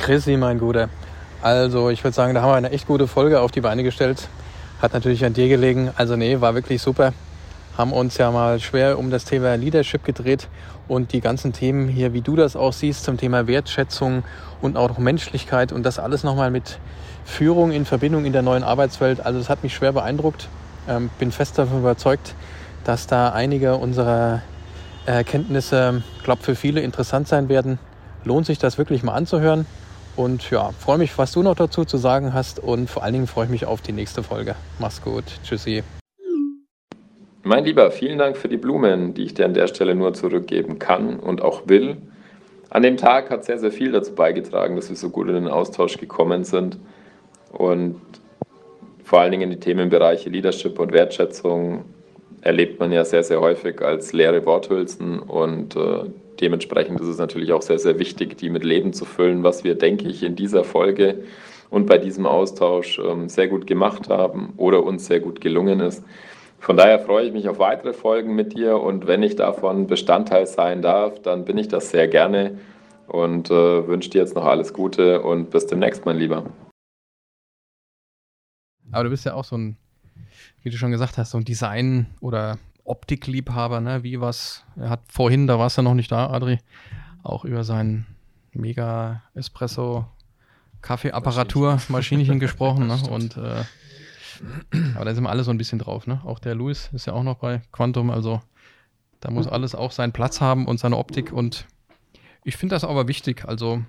Chrissy, mein Guter. Also, ich würde sagen, da haben wir eine echt gute Folge auf die Beine gestellt. Hat natürlich an dir gelegen. Also, nee, war wirklich super. Haben uns ja mal schwer um das Thema Leadership gedreht und die ganzen Themen hier, wie du das auch siehst, zum Thema Wertschätzung und auch Menschlichkeit und das alles nochmal mit Führung in Verbindung in der neuen Arbeitswelt. Also, das hat mich schwer beeindruckt. Ähm, bin fest davon überzeugt, dass da einige unserer Erkenntnisse, glaube für viele interessant sein werden. Lohnt sich das wirklich mal anzuhören. Und ja, freue mich, was du noch dazu zu sagen hast. Und vor allen Dingen freue ich mich auf die nächste Folge. Mach's gut. Tschüssi. Mein Lieber, vielen Dank für die Blumen, die ich dir an der Stelle nur zurückgeben kann und auch will. An dem Tag hat sehr, sehr viel dazu beigetragen, dass wir so gut in den Austausch gekommen sind. Und vor allen Dingen die Themenbereiche Leadership und Wertschätzung erlebt man ja sehr, sehr häufig als leere Worthülsen und äh, dementsprechend ist es natürlich auch sehr, sehr wichtig, die mit Leben zu füllen, was wir, denke ich, in dieser Folge und bei diesem Austausch ähm, sehr gut gemacht haben oder uns sehr gut gelungen ist. Von daher freue ich mich auf weitere Folgen mit dir und wenn ich davon Bestandteil sein darf, dann bin ich das sehr gerne und äh, wünsche dir jetzt noch alles Gute und bis demnächst, mein Lieber. Aber du bist ja auch so ein wie du schon gesagt hast, so ein Design- oder Optikliebhaber, ne? Wie was, er hat vorhin, da warst du noch nicht da, Adri, auch über sein mega Espresso Kaffeeapparatur Maschinchen gesprochen, ne? Und äh, aber da sind wir alle so ein bisschen drauf, ne? Auch der Louis ist ja auch noch bei Quantum, also da muss alles auch seinen Platz haben und seine Optik und ich finde das aber wichtig, also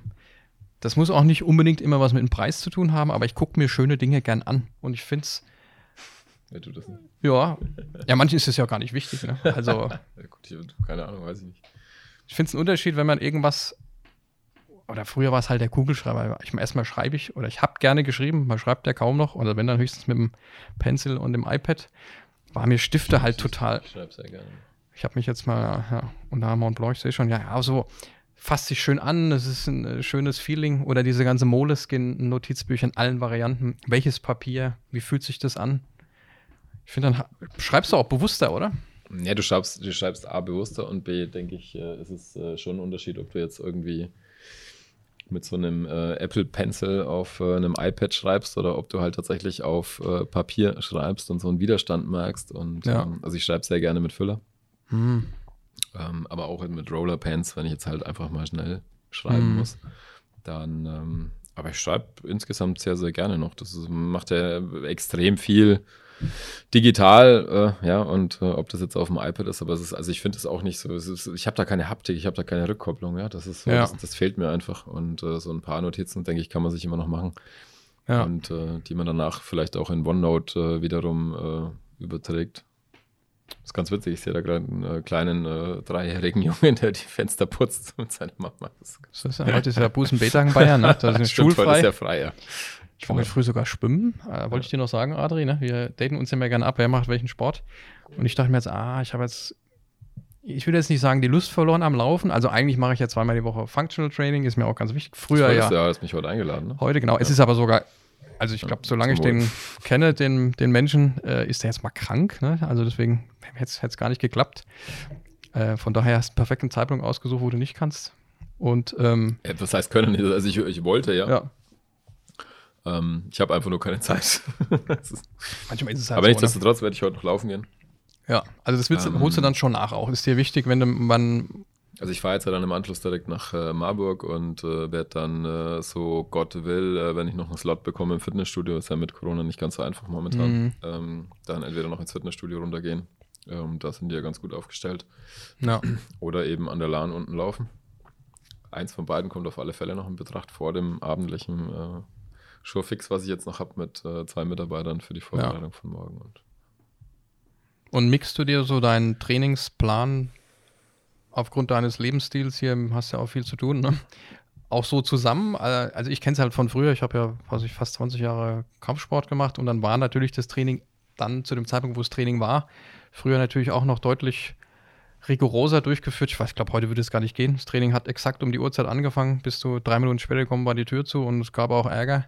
das muss auch nicht unbedingt immer was mit dem Preis zu tun haben, aber ich gucke mir schöne Dinge gern an und ich finde es Wer tut das nicht? Ja, ja, manchen ist es ja gar nicht wichtig. Ne? Also, ja, gut, hier, keine Ahnung, weiß ich nicht. Ich finde es einen Unterschied, wenn man irgendwas, oder früher war es halt der Kugelschreiber. Ich erstmal schreibe ich, oder ich habe gerne geschrieben, man schreibt ja kaum noch, oder wenn dann höchstens mit dem Pencil und dem iPad, war mir Stifte halt total. Ich schreibe sehr gerne. Ich habe mich jetzt mal, ja, unter Mont Blanc, ich sehe schon, ja, ja, so fasst sich schön an, es ist ein äh, schönes Feeling. Oder diese ganze Moleskin-Notizbücher in allen Varianten. Welches Papier, wie fühlt sich das an? Ich finde, dann schreibst du auch bewusster, oder? Ja, du schreibst, du schreibst A bewusster und B, denke ich, äh, ist es äh, schon ein Unterschied, ob du jetzt irgendwie mit so einem äh, Apple Pencil auf äh, einem iPad schreibst oder ob du halt tatsächlich auf äh, Papier schreibst und so einen Widerstand merkst. Und ja. ähm, also ich schreibe sehr gerne mit Füller. Hm. Ähm, aber auch mit Roller Pens, wenn ich jetzt halt einfach mal schnell schreiben hm. muss. Dann, ähm, aber ich schreibe insgesamt sehr, sehr gerne noch. Das ist, macht ja extrem viel digital, äh, ja, und äh, ob das jetzt auf dem iPad ist, aber es ist, also ich finde es auch nicht so, ist, ich habe da keine Haptik, ich habe da keine Rückkopplung, ja, das ist so, ja. das, das, fehlt mir einfach und äh, so ein paar Notizen, denke ich, kann man sich immer noch machen ja. und äh, die man danach vielleicht auch in OneNote äh, wiederum äh, überträgt. Das ist ganz witzig, ich sehe da gerade einen kleinen dreijährigen Jungen, der die Fenster putzt mit seiner Mama. Das ist, heute ist ja Busenbetag in Bayern, ne? Das ist Stimmt, schulfrei. Heute ist ja frei, ja. Ich war heute früh sogar schwimmen. Äh, wollte ich dir noch sagen, Adri, ne? Wir daten uns ja immer gerne ab, wer macht welchen Sport. Und ich dachte mir jetzt, ah, ich habe jetzt, ich will jetzt nicht sagen, die Lust verloren am Laufen. Also eigentlich mache ich ja zweimal die Woche Functional Training, ist mir auch ganz wichtig. Früher das ja. Ja, hast mich heute eingeladen. Ne? Heute, genau. Ja. Es ist aber sogar, also ich glaube, solange ich den kenne, den, den Menschen, äh, ist der jetzt mal krank. Ne? Also deswegen hätte es gar nicht geklappt. Äh, von daher hast du einen perfekten Zeitpunkt ausgesucht, wo du nicht kannst. Und ähm, ja, was heißt können? Also ich, ich wollte, ja. ja. Ähm, ich habe einfach nur keine Zeit. Manchmal ist es halt Aber so, nichtsdestotrotz ne? werde ich heute noch laufen gehen. Ja, also das willst, ähm, holst du dann schon nach auch. Ist dir wichtig, wenn du, man also ich fahre jetzt ja dann im Anschluss direkt nach äh, Marburg und äh, werde dann, äh, so Gott will, äh, wenn ich noch einen Slot bekomme im Fitnessstudio, ist ja mit Corona nicht ganz so einfach momentan, mhm. ähm, dann entweder noch ins Fitnessstudio runtergehen. Ähm, da sind die ja ganz gut aufgestellt. Ja. Oder eben an der Lahn unten laufen. Eins von beiden kommt auf alle Fälle noch in Betracht vor dem abendlichen äh, schon fix, was ich jetzt noch habe mit äh, zwei Mitarbeitern für die Vorbereitung ja. von morgen. Und, und mixt du dir so deinen Trainingsplan aufgrund deines Lebensstils hier, hast ja auch viel zu tun, ne? auch so zusammen? Äh, also ich kenne es halt von früher, ich habe ja weiß ich, fast 20 Jahre Kampfsport gemacht und dann war natürlich das Training dann zu dem Zeitpunkt, wo es Training war, früher natürlich auch noch deutlich rigoroser durchgeführt. Ich weiß, ich glaube, heute würde es gar nicht gehen. Das Training hat exakt um die Uhrzeit angefangen. Bis du drei Minuten später gekommen war die Tür zu und es gab auch Ärger.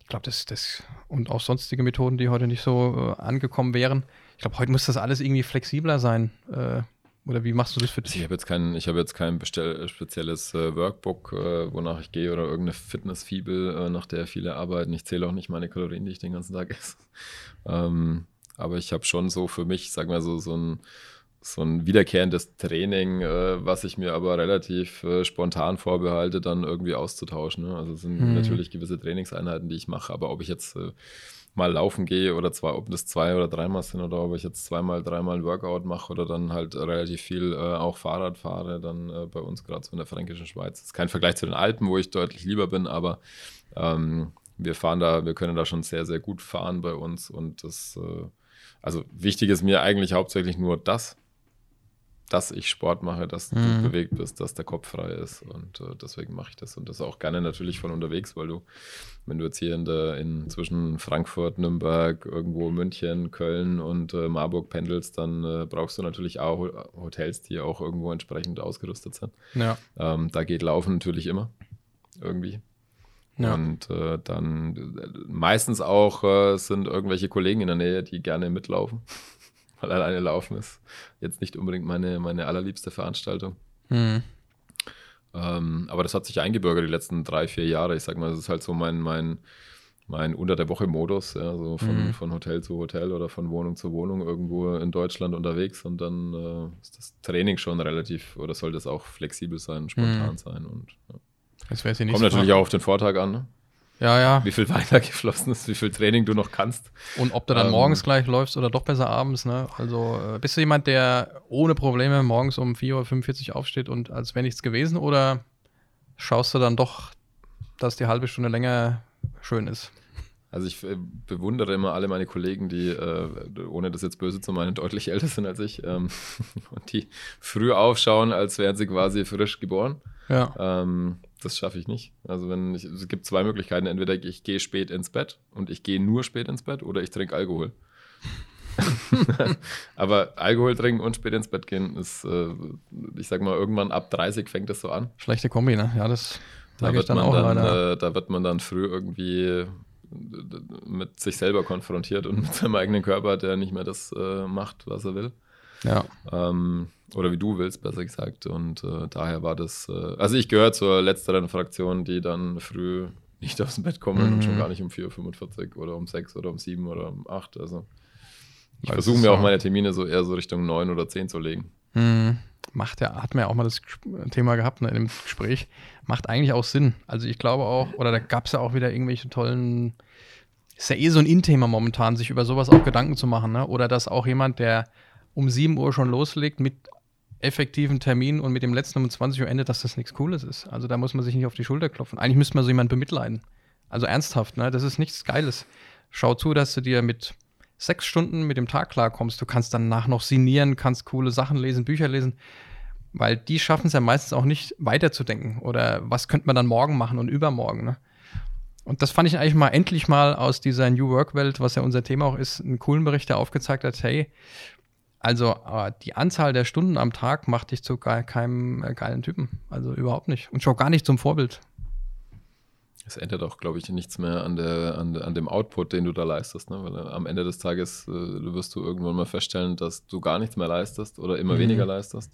Ich glaube, das, das und auch sonstige Methoden, die heute nicht so äh, angekommen wären. Ich glaube, heute muss das alles irgendwie flexibler sein. Äh, Oder wie machst du das für dich? Also ich habe jetzt kein, ich habe jetzt kein bestell, spezielles äh, Workbook, äh, wonach ich gehe oder irgendeine Fitnessfibel, äh, nach der viele arbeiten. Ich zähle auch nicht meine Kalorien, die ich den ganzen Tag esse. ähm, aber ich habe schon so für mich, sag mal so, so ein, so ein wiederkehrendes Training, äh, was ich mir aber relativ äh, spontan vorbehalte, dann irgendwie auszutauschen. Ne? Also es sind hm. natürlich gewisse Trainingseinheiten, die ich mache, aber ob ich jetzt äh, mal laufen gehe oder zwei, ob das zwei oder dreimal sind oder ob ich jetzt zweimal, dreimal ein Workout mache oder dann halt relativ viel äh, auch Fahrrad fahre, dann äh, bei uns gerade so in der Fränkischen Schweiz. Das ist kein Vergleich zu den Alpen, wo ich deutlich lieber bin, aber ähm, wir fahren da, wir können da schon sehr, sehr gut fahren bei uns und das, äh, also wichtig ist mir eigentlich hauptsächlich nur das, dass ich Sport mache, dass mhm. du bewegt bist, dass der Kopf frei ist. Und äh, deswegen mache ich das. Und das auch gerne natürlich von unterwegs, weil du, wenn du jetzt hier in der, in zwischen Frankfurt, Nürnberg, irgendwo München, Köln und äh, Marburg pendelst, dann äh, brauchst du natürlich auch Hotels, die auch irgendwo entsprechend ausgerüstet sind. Ja. Ähm, da geht Laufen natürlich immer. Irgendwie. Ja. Und äh, dann äh, meistens auch äh, sind irgendwelche Kollegen in der Nähe, die gerne mitlaufen weil alleine laufen ist jetzt nicht unbedingt meine, meine allerliebste Veranstaltung. Mhm. Ähm, aber das hat sich eingebürgert die letzten drei, vier Jahre. Ich sag mal, das ist halt so mein, mein, mein Unter der Woche-Modus, ja, so von, mhm. von Hotel zu Hotel oder von Wohnung zu Wohnung irgendwo in Deutschland unterwegs und dann äh, ist das Training schon relativ oder soll das auch flexibel sein, spontan mhm. sein und ja. Das Kommt natürlich auch auf den Vortag an. Ne? Ja, ja. Wie viel weiter geflossen ist, wie viel Training du noch kannst. Und ob du dann ähm, morgens gleich läufst oder doch besser abends, ne? Also äh, bist du jemand, der ohne Probleme morgens um 4.45 Uhr aufsteht und als wäre nichts gewesen oder schaust du dann doch, dass die halbe Stunde länger schön ist? Also ich äh, bewundere immer alle meine Kollegen, die, äh, ohne das jetzt böse zu meinen, deutlich älter sind als ich ähm, und die früh aufschauen, als wären sie quasi frisch geboren. Ja. Ähm, das schaffe ich nicht. Also wenn ich, es gibt zwei Möglichkeiten. Entweder ich gehe spät ins Bett und ich gehe nur spät ins Bett oder ich trinke Alkohol. Aber Alkohol trinken und spät ins Bett gehen ist, äh, ich sag mal, irgendwann ab 30 fängt das so an. Schlechte Kombi, ne? Ja, das da wird, dann dann, äh, da wird man dann früh irgendwie mit sich selber konfrontiert und mit seinem eigenen Körper, der nicht mehr das äh, macht, was er will. Ja. Ähm, oder wie du willst, besser gesagt. Und äh, daher war das, äh, also ich gehöre zur letzteren Fraktion, die dann früh nicht dem Bett kommen mhm. und schon gar nicht um 4.45 Uhr oder um 6 oder um 7 oder um 8. Also ich versuche mir auch meine Termine so eher so Richtung 9 oder 10 zu legen. Mhm. Macht ja, hat mir ja auch mal das Thema gehabt ne, in dem Gespräch. Macht eigentlich auch Sinn. Also ich glaube auch, oder da gab es ja auch wieder irgendwelche tollen, ist ja eh so ein In-Thema momentan, sich über sowas auch Gedanken zu machen, ne? Oder dass auch jemand, der um 7 Uhr schon loslegt mit effektiven Termin und mit dem letzten um 20 Uhr endet, dass das nichts Cooles ist. Also da muss man sich nicht auf die Schulter klopfen. Eigentlich müsste man so jemanden bemitleiden. Also ernsthaft, ne? Das ist nichts Geiles. Schau zu, dass du dir mit sechs Stunden mit dem Tag klarkommst. Du kannst danach noch sinieren, kannst coole Sachen lesen, Bücher lesen. Weil die schaffen es ja meistens auch nicht weiterzudenken. Oder was könnte man dann morgen machen und übermorgen, ne? Und das fand ich eigentlich mal endlich mal aus dieser New Work-Welt, was ja unser Thema auch ist, einen coolen Bericht, der aufgezeigt hat, hey, also äh, die Anzahl der Stunden am Tag macht dich zu gar keinem äh, geilen Typen. Also überhaupt nicht. Und schon gar nicht zum Vorbild. Es ändert auch, glaube ich, nichts mehr an, der, an, an dem Output, den du da leistest. Ne? Weil äh, am Ende des Tages äh, wirst du irgendwann mal feststellen, dass du gar nichts mehr leistest oder immer mhm. weniger leistest.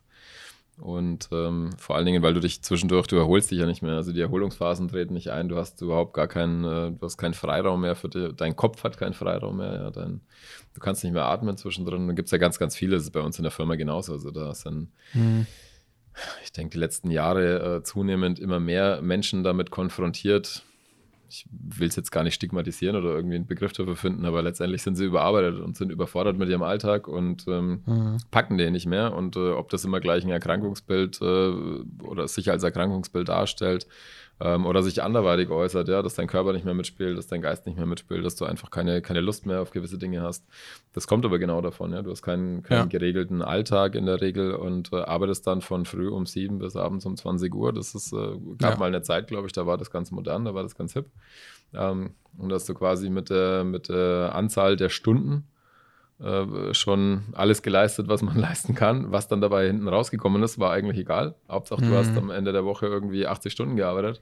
Und ähm, vor allen Dingen, weil du dich zwischendurch, du erholst dich ja nicht mehr. Also die Erholungsphasen treten nicht ein, du hast überhaupt gar keinen, äh, du hast keinen Freiraum mehr für dich, dein Kopf hat keinen Freiraum mehr, ja, dein, du kannst nicht mehr atmen zwischendrin. Da gibt es ja ganz, ganz viele, das ist bei uns in der Firma genauso. Also da sind, mhm. ich denke, die letzten Jahre äh, zunehmend immer mehr Menschen damit konfrontiert, ich will es jetzt gar nicht stigmatisieren oder irgendwie einen Begriff dafür finden, aber letztendlich sind sie überarbeitet und sind überfordert mit ihrem Alltag und ähm, mhm. packen den nicht mehr. Und äh, ob das immer gleich ein Erkrankungsbild äh, oder sich als Erkrankungsbild darstellt, ähm, oder sich anderweitig äußert, ja, dass dein Körper nicht mehr mitspielt, dass dein Geist nicht mehr mitspielt, dass du einfach keine, keine Lust mehr auf gewisse Dinge hast. Das kommt aber genau davon, ja. Du hast keinen, keinen ja. geregelten Alltag in der Regel und äh, arbeitest dann von früh um sieben bis abends um 20 Uhr. Das ist, äh, gab ja. mal eine Zeit, glaube ich, da war das ganz modern, da war das ganz hip. Ähm, und dass du quasi mit der, mit der Anzahl der Stunden äh, schon alles geleistet, was man leisten kann. Was dann dabei hinten rausgekommen ist, war eigentlich egal. Hauptsache, du mhm. hast am Ende der Woche irgendwie 80 Stunden gearbeitet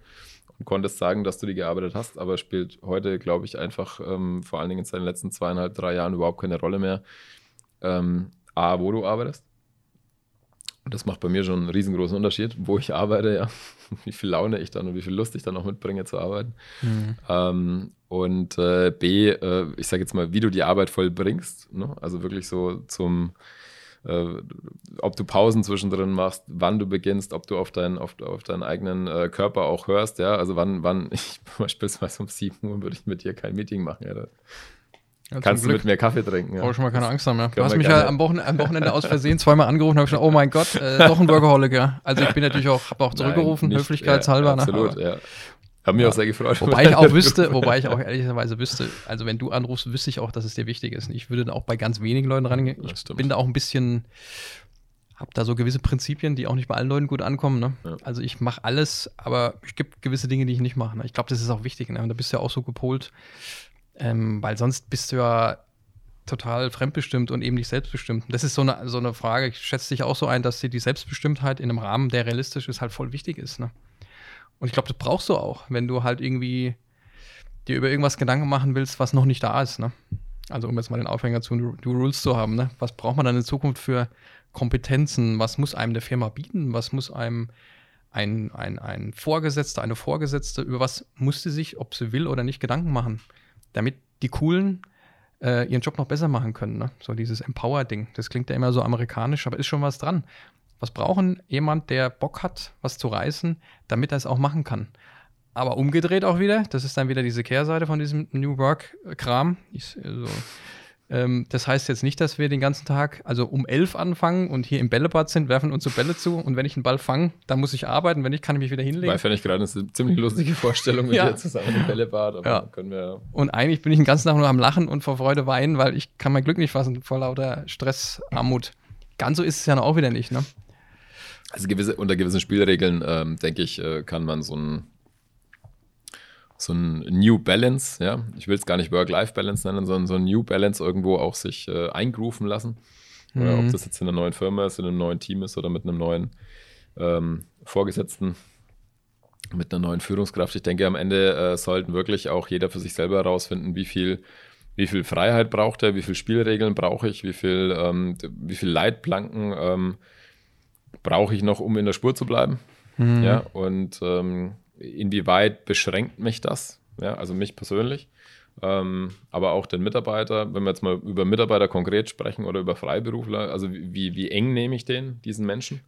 und konntest sagen, dass du die gearbeitet hast, aber spielt heute, glaube ich, einfach ähm, vor allen Dingen in seinen letzten zweieinhalb, drei Jahren überhaupt keine Rolle mehr. Ähm, A, wo du arbeitest Und das macht bei mir schon einen riesengroßen Unterschied, wo ich arbeite, ja, wie viel Laune ich dann und wie viel Lust ich dann auch mitbringe zu arbeiten. Mhm. Ähm, und äh, B, äh, ich sage jetzt mal, wie du die Arbeit vollbringst. Ne? Also wirklich so zum, äh, ob du Pausen zwischendrin machst, wann du beginnst, ob du auf, dein, auf, auf deinen eigenen äh, Körper auch hörst. Ja, also wann, wann ich beispielsweise um 7 Uhr würde ich mit dir kein Meeting machen. Ja, ja, Kannst du mit mir Kaffee trinken? Ja. Brauche schon mal keine Angst haben. Ja. Du hast mich ja am Wochenende, am Wochenende aus Versehen zweimal angerufen und habe gesagt, oh mein Gott, äh, doch ein Workaholic. Also ich bin natürlich auch, habe auch zurückgerufen, Nein, nicht, höflichkeitshalber. Ja, absolut, ne? ja. Haben mich ja. auch sehr gefreut. Wobei ich auch wüsste, wobei ich auch ehrlicherweise wüsste, also wenn du anrufst, wüsste ich auch, dass es dir wichtig ist. Ich würde da auch bei ganz wenigen Leuten rangehen. Ich bin da auch ein bisschen, habe da so gewisse Prinzipien, die auch nicht bei allen Leuten gut ankommen. Ne? Ja. Also ich mache alles, aber es gibt gewisse Dinge, die ich nicht mache. Ne? Ich glaube, das ist auch wichtig. Ne? Und da bist du ja auch so gepolt, ähm, weil sonst bist du ja total fremdbestimmt und eben nicht selbstbestimmt. Das ist so eine, so eine Frage. Ich schätze dich auch so ein, dass dir die Selbstbestimmtheit in einem Rahmen, der realistisch ist, halt voll wichtig ist. Ne? Und ich glaube, das brauchst du auch, wenn du halt irgendwie dir über irgendwas Gedanken machen willst, was noch nicht da ist. Ne? Also um jetzt mal den Aufhänger zu Do Rules zu haben. Ne? Was braucht man dann in Zukunft für Kompetenzen? Was muss einem der Firma bieten? Was muss einem ein, ein, ein Vorgesetzter, eine Vorgesetzte, über was muss sie sich, ob sie will oder nicht, Gedanken machen? Damit die Coolen äh, ihren Job noch besser machen können. Ne? So dieses Empower-Ding. Das klingt ja immer so amerikanisch, aber ist schon was dran. Was brauchen jemand, der Bock hat, was zu reißen, damit er es auch machen kann? Aber umgedreht auch wieder, das ist dann wieder diese Kehrseite von diesem New Work-Kram. Also, ähm, das heißt jetzt nicht, dass wir den ganzen Tag, also um elf anfangen und hier im Bällebad sind, werfen uns so Bälle zu und wenn ich einen Ball fange, dann muss ich arbeiten, wenn nicht, kann ich mich wieder hinlegen. Weil fände ich gerade eine ziemlich lustige Vorstellung mit ja. dir zusammen im Bällebad, aber ja. können wir. Und eigentlich bin ich den ganzen Tag nur am Lachen und vor Freude weinen, weil ich kann mein Glück nicht fassen vor lauter Stress, Armut. Ganz so ist es ja auch wieder nicht, ne? Also gewisse, unter gewissen Spielregeln, ähm, denke ich, äh, kann man so ein so ein New Balance, ja, ich will es gar nicht Work-Life-Balance nennen, sondern so ein New Balance irgendwo auch sich äh, eingrooven lassen. Mhm. Oder ob das jetzt in einer neuen Firma ist, in einem neuen Team ist oder mit einem neuen ähm, Vorgesetzten, mit einer neuen Führungskraft. Ich denke, am Ende äh, sollten wirklich auch jeder für sich selber herausfinden, wie viel, wie viel Freiheit braucht er, wie viel Spielregeln brauche ich, wie viel, ähm, wie viel Leitplanken ähm, brauche ich noch, um in der Spur zu bleiben. Mhm. Ja, und ähm, inwieweit beschränkt mich das? Ja, also mich persönlich, ähm, aber auch den Mitarbeiter. Wenn wir jetzt mal über Mitarbeiter konkret sprechen oder über Freiberufler, also wie, wie eng nehme ich den, diesen Menschen?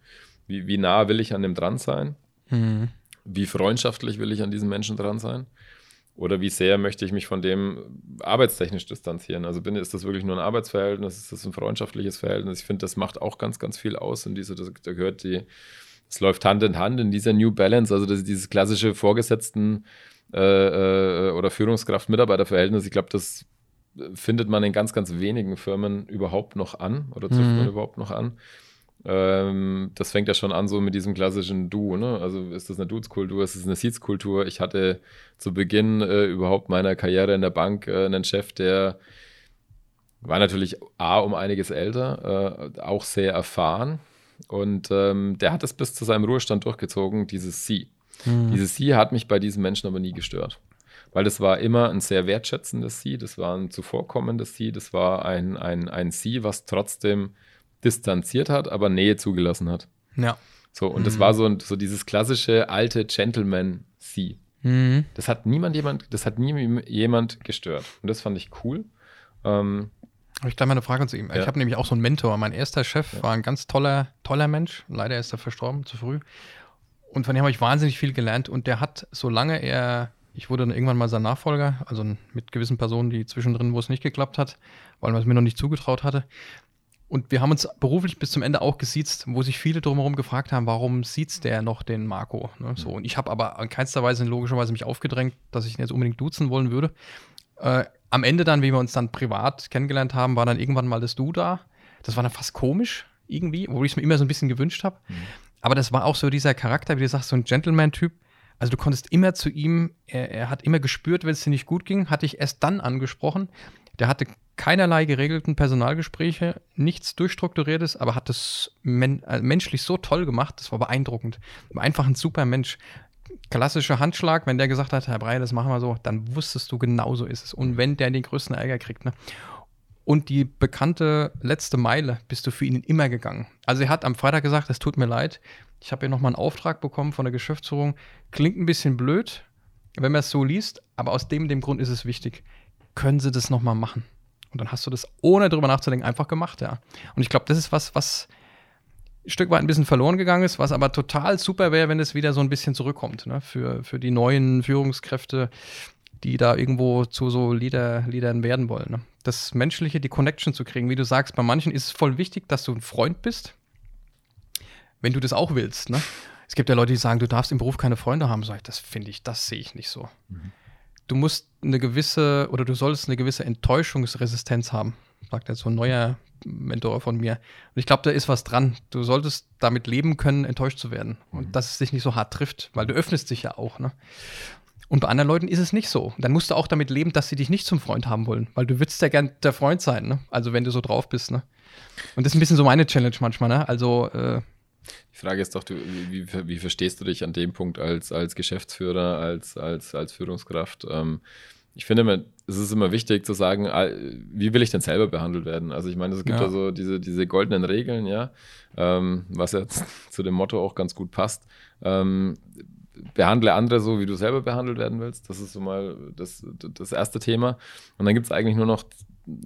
Wie, wie nah will ich an dem dran sein? Mhm. Wie freundschaftlich will ich an diesen Menschen dran sein? Oder wie sehr möchte ich mich von dem arbeitstechnisch distanzieren? Also bin, ist das wirklich nur ein Arbeitsverhältnis? Ist das ein freundschaftliches Verhältnis? Ich finde, das macht auch ganz, ganz viel aus. In diese, da gehört die, es läuft Hand in Hand in dieser New Balance, also das, dieses klassische Vorgesetzten- äh, äh, oder Führungskraft-Mitarbeiter-Verhältnis. Ich glaube, das findet man in ganz, ganz wenigen Firmen überhaupt noch an oder trifft mhm. man überhaupt noch an. Ähm, das fängt ja schon an so mit diesem klassischen Du. Ne? Also ist das eine Dudes-Kultur, ist das eine Seeds-Kultur? Ich hatte zu Beginn äh, überhaupt meiner Karriere in der Bank äh, einen Chef, der war natürlich A, um einiges älter, äh, auch sehr erfahren und ähm, der hat es bis zu seinem Ruhestand durchgezogen, dieses Sie. Mhm. Dieses Sie hat mich bei diesen Menschen aber nie gestört. Weil das war immer ein sehr wertschätzendes Sie, das war ein zuvorkommendes Sie, das war ein, ein, ein Sie, was trotzdem distanziert hat, aber Nähe zugelassen hat. Ja. So, und mhm. das war so, so dieses klassische alte Gentleman-Sie. Mhm. Das hat niemand jemand, das hat nie jemand gestört. Und das fand ich cool. Ähm, habe ich gleich mal eine Frage zu ihm. Ja. Ich habe nämlich auch so einen Mentor. Mein erster Chef ja. war ein ganz toller, toller Mensch. Leider ist er verstorben, zu früh. Und von dem habe ich wahnsinnig viel gelernt. Und der hat, solange er, ich wurde dann irgendwann mal sein Nachfolger, also mit gewissen Personen, die zwischendrin, wo es nicht geklappt hat, weil man es mir noch nicht zugetraut hatte. Und wir haben uns beruflich bis zum Ende auch gesiezt, wo sich viele drumherum gefragt haben, warum sieht der noch den Marco? Ne? So, und ich habe aber in keinster Weise logischerweise mich aufgedrängt, dass ich ihn jetzt unbedingt duzen wollen würde. Äh, am Ende dann, wie wir uns dann privat kennengelernt haben, war dann irgendwann mal das Du da. Das war dann fast komisch irgendwie, wo ich es mir immer so ein bisschen gewünscht habe. Mhm. Aber das war auch so dieser Charakter, wie du sagst, so ein Gentleman-Typ. Also du konntest immer zu ihm, er, er hat immer gespürt, wenn es dir nicht gut ging, hatte ich erst dann angesprochen. Der hatte keinerlei geregelten Personalgespräche, nichts durchstrukturiertes, aber hat das men äh, menschlich so toll gemacht, das war beeindruckend. Einfach ein super Mensch klassischer Handschlag, wenn der gesagt hat, Herr Brey, das machen wir so, dann wusstest du, genau so ist es. Und wenn der den größten Ärger kriegt, ne? und die bekannte letzte Meile bist du für ihn immer gegangen. Also er hat am Freitag gesagt, es tut mir leid, ich habe hier nochmal einen Auftrag bekommen von der Geschäftsführung. Klingt ein bisschen blöd, wenn man es so liest, aber aus dem, dem Grund ist es wichtig. Können Sie das nochmal machen? Und dann hast du das, ohne drüber nachzudenken, einfach gemacht, ja. Und ich glaube, das ist was, was ein Stück weit ein bisschen verloren gegangen ist, was aber total super wäre, wenn es wieder so ein bisschen zurückkommt, ne? für, für die neuen Führungskräfte, die da irgendwo zu so Leader, Leadern werden wollen. Ne? Das Menschliche, die Connection zu kriegen. Wie du sagst, bei manchen ist es voll wichtig, dass du ein Freund bist, wenn du das auch willst. Ne? Es gibt ja Leute, die sagen, du darfst im Beruf keine Freunde haben. Sag ich, das finde ich, das sehe ich nicht so. Mhm. Du musst eine gewisse oder du solltest eine gewisse Enttäuschungsresistenz haben, sagt jetzt so ein neuer Mentor von mir. Und ich glaube, da ist was dran. Du solltest damit leben können, enttäuscht zu werden. Und mhm. dass es dich nicht so hart trifft, weil du öffnest dich ja auch. Ne? Und bei anderen Leuten ist es nicht so. Dann musst du auch damit leben, dass sie dich nicht zum Freund haben wollen, weil du willst ja gern der Freund sein, ne? Also wenn du so drauf bist, ne? Und das ist ein bisschen so meine Challenge manchmal, ne? Also äh, die Frage ist doch, du, wie, wie, verstehst du dich an dem Punkt als, als Geschäftsführer, als, als, als Führungskraft? Ähm, ich finde, immer, es ist immer wichtig zu sagen, wie will ich denn selber behandelt werden? Also ich meine, es gibt ja, so diese, diese goldenen Regeln, ja, ähm, was ja zu dem Motto auch ganz gut passt. Ähm, behandle andere so, wie du selber behandelt werden willst. Das ist so mal das, das erste Thema. Und dann gibt es eigentlich nur noch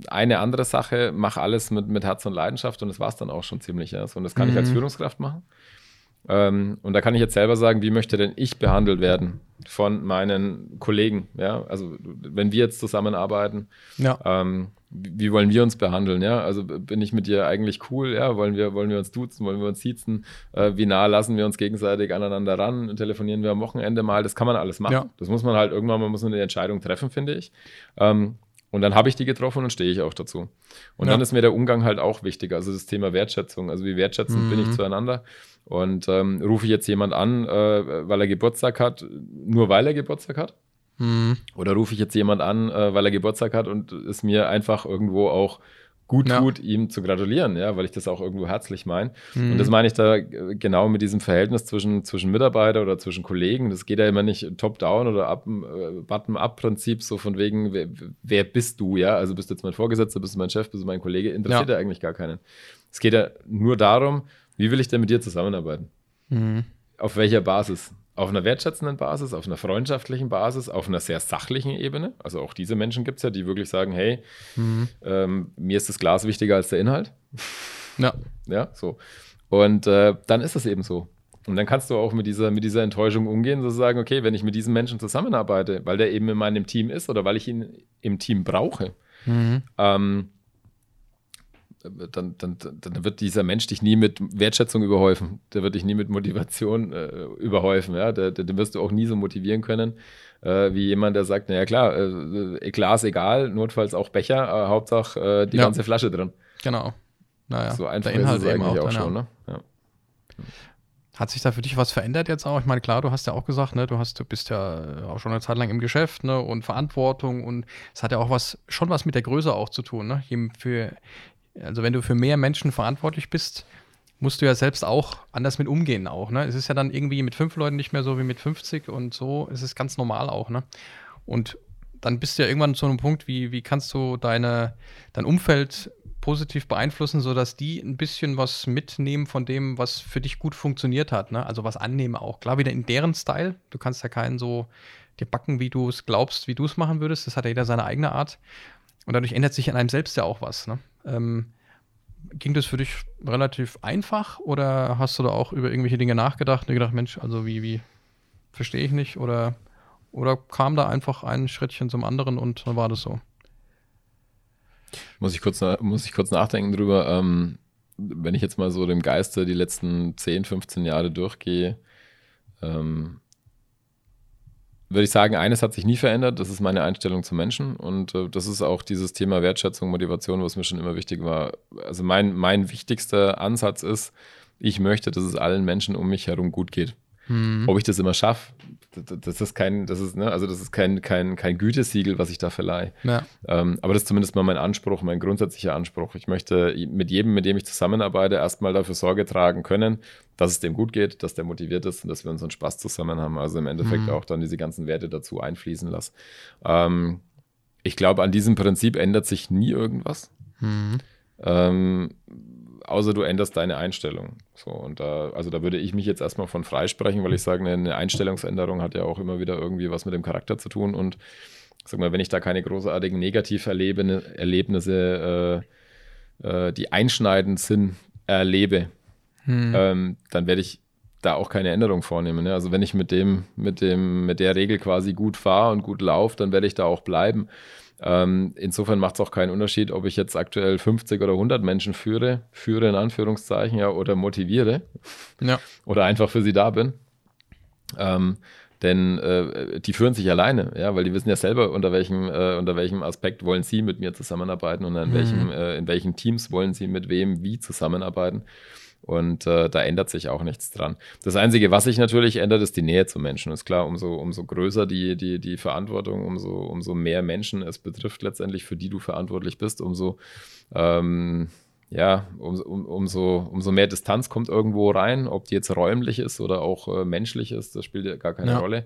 eine andere Sache, mach alles mit, mit Herz und Leidenschaft und das war es dann auch schon ziemlich. Ja. Und das kann mhm. ich als mhm. Führungskraft machen. Ähm, und da kann ich jetzt selber sagen, wie möchte denn ich behandelt werden von meinen Kollegen? Ja, also wenn wir jetzt zusammenarbeiten, ja. ähm, wie wollen wir uns behandeln? Ja, also bin ich mit dir eigentlich cool? Ja, wollen wir, wollen wir uns duzen? Wollen wir uns siezen? Äh, wie nah lassen wir uns gegenseitig aneinander ran? Telefonieren wir am Wochenende mal? Das kann man alles machen. Ja. Das muss man halt irgendwann mal muss eine Entscheidung treffen, finde ich. Ähm, und dann habe ich die getroffen und stehe ich auch dazu. Und ja. dann ist mir der Umgang halt auch wichtig. Also das Thema Wertschätzung. Also wie wertschätzend mhm. bin ich mhm. zueinander? Und ähm, rufe ich jetzt jemand an, äh, weil er Geburtstag hat, nur weil er Geburtstag hat? Mhm. Oder rufe ich jetzt jemand an, äh, weil er Geburtstag hat und es mir einfach irgendwo auch gut ja. tut, ihm zu gratulieren, ja, weil ich das auch irgendwo herzlich meine. Mhm. Und das meine ich da äh, genau mit diesem Verhältnis zwischen, zwischen Mitarbeiter oder zwischen Kollegen. Das geht ja immer nicht top-down oder äh, bottom-up-Prinzip, so von wegen, wer, wer, bist du, ja? Also bist du jetzt mein Vorgesetzter, bist du mein Chef, bist du mein Kollege, interessiert ja, ja eigentlich gar keinen. Es geht ja nur darum, wie will ich denn mit dir zusammenarbeiten? Mhm. Auf welcher Basis? Auf einer wertschätzenden Basis, auf einer freundschaftlichen Basis, auf einer sehr sachlichen Ebene. Also auch diese Menschen gibt es ja, die wirklich sagen, hey, mhm. ähm, mir ist das Glas wichtiger als der Inhalt. Ja. Ja, so. Und äh, dann ist es eben so. Und dann kannst du auch mit dieser, mit dieser Enttäuschung umgehen, so sagen, okay, wenn ich mit diesem Menschen zusammenarbeite, weil der eben in meinem Team ist oder weil ich ihn im Team brauche, mhm. ähm, dann, dann, dann wird dieser Mensch dich nie mit Wertschätzung überhäufen. Der wird dich nie mit Motivation äh, überhäufen. Ja? Der, den wirst du auch nie so motivieren können, äh, wie jemand, der sagt, naja klar, äh, Glas egal, notfalls auch Becher, äh, Hauptsache äh, die ja. ganze Flasche drin. Genau. Naja, so einfach der Inhalt ist es eigentlich auch, auch schon. Ne? Ja. Hat sich da für dich was verändert jetzt auch? Ich meine, klar, du hast ja auch gesagt, ne, du hast, du bist ja auch schon eine Zeit lang im Geschäft, ne, und Verantwortung und es hat ja auch was, schon was mit der Größe auch zu tun, ne? Für, also wenn du für mehr Menschen verantwortlich bist, musst du ja selbst auch anders mit umgehen auch. Ne? Es ist ja dann irgendwie mit fünf Leuten nicht mehr so wie mit 50 und so ist es ganz normal auch. Ne? Und dann bist du ja irgendwann zu einem Punkt, wie, wie kannst du deine, dein Umfeld positiv beeinflussen, sodass die ein bisschen was mitnehmen von dem, was für dich gut funktioniert hat. Ne? Also was annehmen auch. Klar, wieder in deren Style. Du kannst ja keinen so dir backen, wie du es glaubst, wie du es machen würdest. Das hat ja jeder seine eigene Art. Und dadurch ändert sich an einem selbst ja auch was. Ne? Ähm, ging das für dich relativ einfach oder hast du da auch über irgendwelche Dinge nachgedacht und gedacht, Mensch, also wie, wie verstehe ich nicht oder, oder kam da einfach ein Schrittchen zum anderen und dann war das so? Muss ich kurz, muss ich kurz nachdenken drüber. Ähm, wenn ich jetzt mal so dem Geiste die letzten 10, 15 Jahre durchgehe, ähm, würde ich sagen, eines hat sich nie verändert, das ist meine Einstellung zu Menschen und äh, das ist auch dieses Thema Wertschätzung, Motivation, was mir schon immer wichtig war. Also mein, mein wichtigster Ansatz ist, ich möchte, dass es allen Menschen um mich herum gut geht. Hm. Ob ich das immer schaffe, das ist kein, das ist, ne, also das ist kein, kein, kein Gütesiegel, was ich da verleihe. Ja. Ähm, aber das ist zumindest mal mein Anspruch, mein grundsätzlicher Anspruch. Ich möchte mit jedem, mit dem ich zusammenarbeite, erstmal dafür Sorge tragen können, dass es dem gut geht, dass der motiviert ist und dass wir unseren Spaß zusammen haben. Also im Endeffekt mhm. auch dann diese ganzen Werte dazu einfließen lassen. Ähm, ich glaube, an diesem Prinzip ändert sich nie irgendwas. Mhm. Ähm, außer du änderst deine Einstellung. So, und da, also da würde ich mich jetzt erstmal von freisprechen, weil ich sage, eine Einstellungsänderung hat ja auch immer wieder irgendwie was mit dem Charakter zu tun. Und sag mal, wenn ich da keine großartigen Negativerlebnisse, äh, äh, die einschneidend sind, erlebe, hm. ähm, dann werde ich da auch keine Änderung vornehmen. Ne? Also wenn ich mit dem, mit dem, mit der Regel quasi gut fahre und gut laufe, dann werde ich da auch bleiben. Ähm, insofern macht es auch keinen Unterschied, ob ich jetzt aktuell 50 oder 100 Menschen führe, führe in Anführungszeichen, ja, oder motiviere. Ja. Oder einfach für sie da bin. Ähm, denn äh, die führen sich alleine, ja, weil die wissen ja selber, unter welchem, äh, unter welchem Aspekt wollen sie mit mir zusammenarbeiten und in, mhm. welchem, äh, in welchen Teams wollen sie mit wem wie zusammenarbeiten. Und äh, da ändert sich auch nichts dran. Das Einzige, was sich natürlich ändert, ist die Nähe zum Menschen. Ist klar, umso, umso größer die, die, die Verantwortung, umso, umso mehr Menschen es betrifft letztendlich, für die du verantwortlich bist, umso ähm, ja, um, um, umso, umso mehr Distanz kommt irgendwo rein, ob die jetzt räumlich ist oder auch äh, menschlich ist, das spielt ja gar keine ja. Rolle.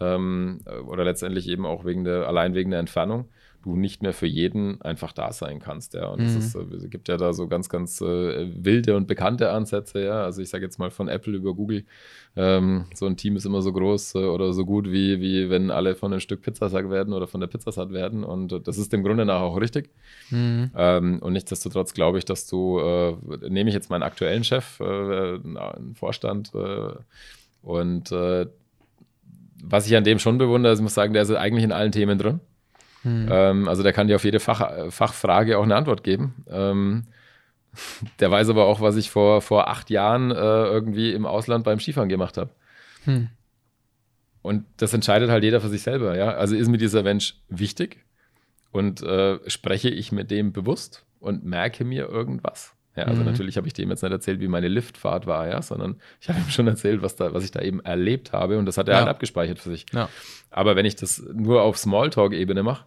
Ähm, oder letztendlich eben auch wegen der, allein wegen der Entfernung du nicht mehr für jeden einfach da sein kannst. Ja. Und mhm. es, äh, es gibt ja da so ganz, ganz äh, wilde und bekannte Ansätze, ja. Also ich sage jetzt mal von Apple über Google. Ähm, so ein Team ist immer so groß äh, oder so gut, wie, wie wenn alle von einem Stück Pizzasack werden oder von der Pizzasat werden. Und äh, das ist dem Grunde nach auch richtig. Mhm. Ähm, und nichtsdestotrotz glaube ich, dass du, äh, nehme ich jetzt meinen aktuellen Chef, einen Vorstand und was ich an dem schon bewundere, ist, ich muss sagen, der ist eigentlich in allen Themen drin. Hm. Ähm, also der kann dir auf jede Fach, Fachfrage auch eine Antwort geben. Ähm, der weiß aber auch, was ich vor, vor acht Jahren äh, irgendwie im Ausland beim Skifahren gemacht habe. Hm. Und das entscheidet halt jeder für sich selber, ja. Also ist mir dieser Mensch wichtig und äh, spreche ich mit dem bewusst und merke mir irgendwas. Ja, also mhm. natürlich habe ich dem jetzt nicht erzählt, wie meine Liftfahrt war, ja, sondern ich habe ihm schon erzählt, was, da, was ich da eben erlebt habe und das hat er ja. halt abgespeichert für sich. Ja. Aber wenn ich das nur auf Smalltalk-Ebene mache,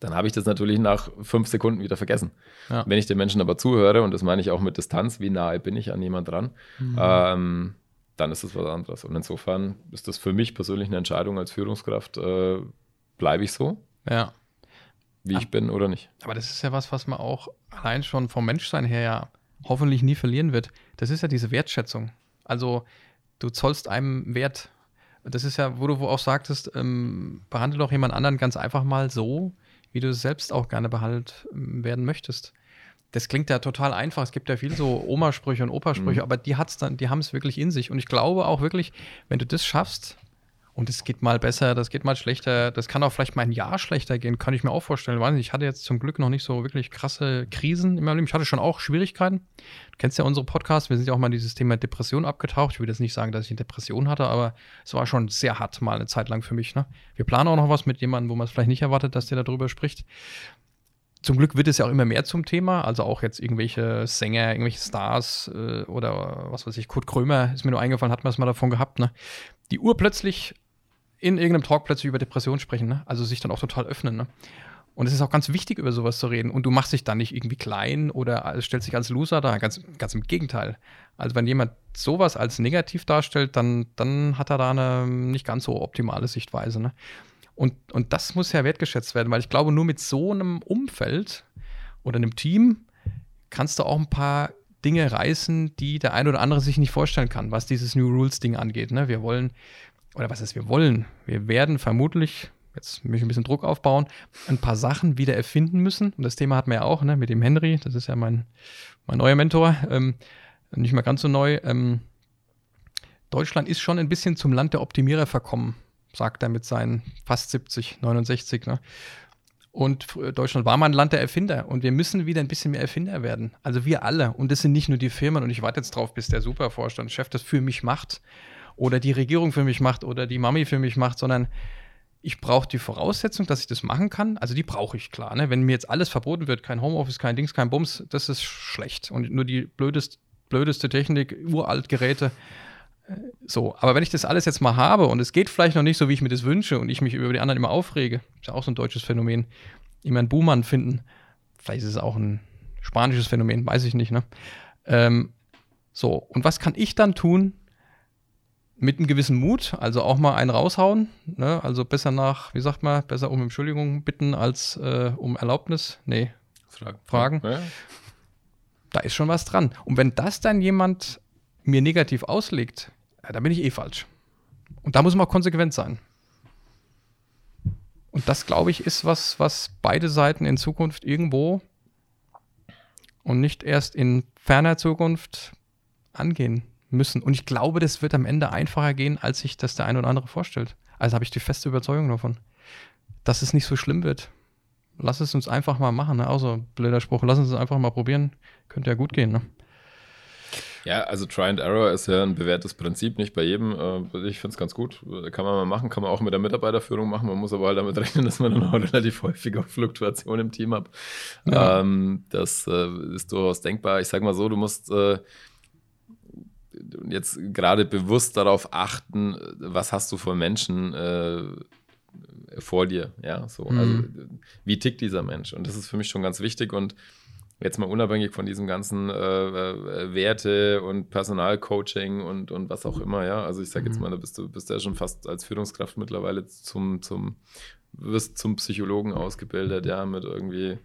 dann habe ich das natürlich nach fünf Sekunden wieder vergessen. Ja. Wenn ich den Menschen aber zuhöre, und das meine ich auch mit Distanz, wie nahe bin ich an jemand dran, mhm. ähm, dann ist das was anderes. Und insofern ist das für mich persönlich eine Entscheidung als Führungskraft, äh, bleibe ich so? Ja wie ich bin oder nicht. Aber das ist ja was, was man auch allein schon vom Menschsein her ja hoffentlich nie verlieren wird. Das ist ja diese Wertschätzung. Also du zollst einem Wert. Das ist ja, wo du wo auch sagtest, ähm, behandle doch jemand anderen ganz einfach mal so, wie du selbst auch gerne behandelt ähm, werden möchtest. Das klingt ja total einfach. Es gibt ja viel so Omasprüche und Opasprüche, mhm. aber die hat's dann, die haben es wirklich in sich. Und ich glaube auch wirklich, wenn du das schaffst, und es geht mal besser, das geht mal schlechter, das kann auch vielleicht mal ein Jahr schlechter gehen, kann ich mir auch vorstellen. Nicht, ich hatte jetzt zum Glück noch nicht so wirklich krasse Krisen in meinem Leben. Ich hatte schon auch Schwierigkeiten. Du kennst ja unsere Podcasts, wir sind ja auch mal dieses Thema Depression abgetaucht. Ich will jetzt nicht sagen, dass ich eine Depression hatte, aber es war schon sehr hart mal eine Zeit lang für mich. Ne? Wir planen auch noch was mit jemandem, wo man es vielleicht nicht erwartet, dass der darüber spricht. Zum Glück wird es ja auch immer mehr zum Thema, also auch jetzt irgendwelche Sänger, irgendwelche Stars äh, oder was weiß ich, Kurt Krömer ist mir nur eingefallen, hat man es mal davon gehabt, ne? Die Uhr plötzlich in irgendeinem Talk plötzlich über Depressionen sprechen, ne? also sich dann auch total öffnen. Ne? Und es ist auch ganz wichtig, über sowas zu reden. Und du machst dich dann nicht irgendwie klein oder stellst dich als Loser da. Ganz, ganz im Gegenteil. Also wenn jemand sowas als negativ darstellt, dann, dann hat er da eine nicht ganz so optimale Sichtweise. Ne? Und, und das muss ja wertgeschätzt werden, weil ich glaube, nur mit so einem Umfeld oder einem Team kannst du auch ein paar Dinge reißen, die der ein oder andere sich nicht vorstellen kann, was dieses New Rules-Ding angeht. Ne? Wir wollen oder was ist, wir wollen, wir werden vermutlich, jetzt möchte ich ein bisschen Druck aufbauen, ein paar Sachen wieder erfinden müssen. Und das Thema hatten wir ja auch, ne, mit dem Henry, das ist ja mein, mein neuer Mentor, ähm, nicht mehr ganz so neu. Ähm, Deutschland ist schon ein bisschen zum Land der Optimierer verkommen, sagt er mit seinen fast 70, 69. Ne? Und Deutschland war mal ein Land der Erfinder und wir müssen wieder ein bisschen mehr Erfinder werden. Also wir alle. Und das sind nicht nur die Firmen und ich warte jetzt drauf, bis der Supervorstandschef das für mich macht, oder die Regierung für mich macht oder die Mami für mich macht, sondern ich brauche die Voraussetzung, dass ich das machen kann. Also die brauche ich klar. Ne? Wenn mir jetzt alles verboten wird, kein Homeoffice, kein Dings, kein Bums, das ist schlecht. Und nur die blödest, blödeste Technik, uralt Geräte. Äh, so, aber wenn ich das alles jetzt mal habe und es geht vielleicht noch nicht so, wie ich mir das wünsche und ich mich über die anderen immer aufrege, ist ja auch so ein deutsches Phänomen, immer einen Buhmann finden, vielleicht ist es auch ein spanisches Phänomen, weiß ich nicht, ne? Ähm, so, und was kann ich dann tun, mit einem gewissen Mut, also auch mal einen raushauen. Ne? Also besser nach, wie sagt man, besser um Entschuldigung bitten als äh, um Erlaubnis. Nee. Fragen. Fragen. Ja. Da ist schon was dran. Und wenn das dann jemand mir negativ auslegt, ja, dann bin ich eh falsch. Und da muss man auch konsequent sein. Und das, glaube ich, ist was, was beide Seiten in Zukunft irgendwo und nicht erst in ferner Zukunft angehen müssen. Und ich glaube, das wird am Ende einfacher gehen, als sich das der eine oder andere vorstellt. Also habe ich die feste Überzeugung davon, dass es nicht so schlimm wird. Lass es uns einfach mal machen. Ne? Also, blöder Spruch, lass uns einfach mal probieren. Könnte ja gut gehen. Ne? Ja, also Try and Error ist ja ein bewährtes Prinzip, nicht bei jedem. Äh, ich finde es ganz gut. Kann man mal machen, kann man auch mit der Mitarbeiterführung machen. Man muss aber halt damit rechnen, dass man dann auch relativ häufig auch Fluktuation im Team hat. Ja. Ähm, das äh, ist durchaus denkbar. Ich sage mal so, du musst äh, jetzt gerade bewusst darauf achten, was hast du für Menschen äh, vor dir, ja, so, mhm. also wie tickt dieser Mensch und das ist für mich schon ganz wichtig und jetzt mal unabhängig von diesem ganzen äh, äh, Werte und Personalcoaching und, und was auch immer, ja. Also ich sage jetzt mhm. mal, da bist du bist ja schon fast als Führungskraft mittlerweile zum, zum, wirst zum Psychologen ausgebildet, ja, mit irgendwie,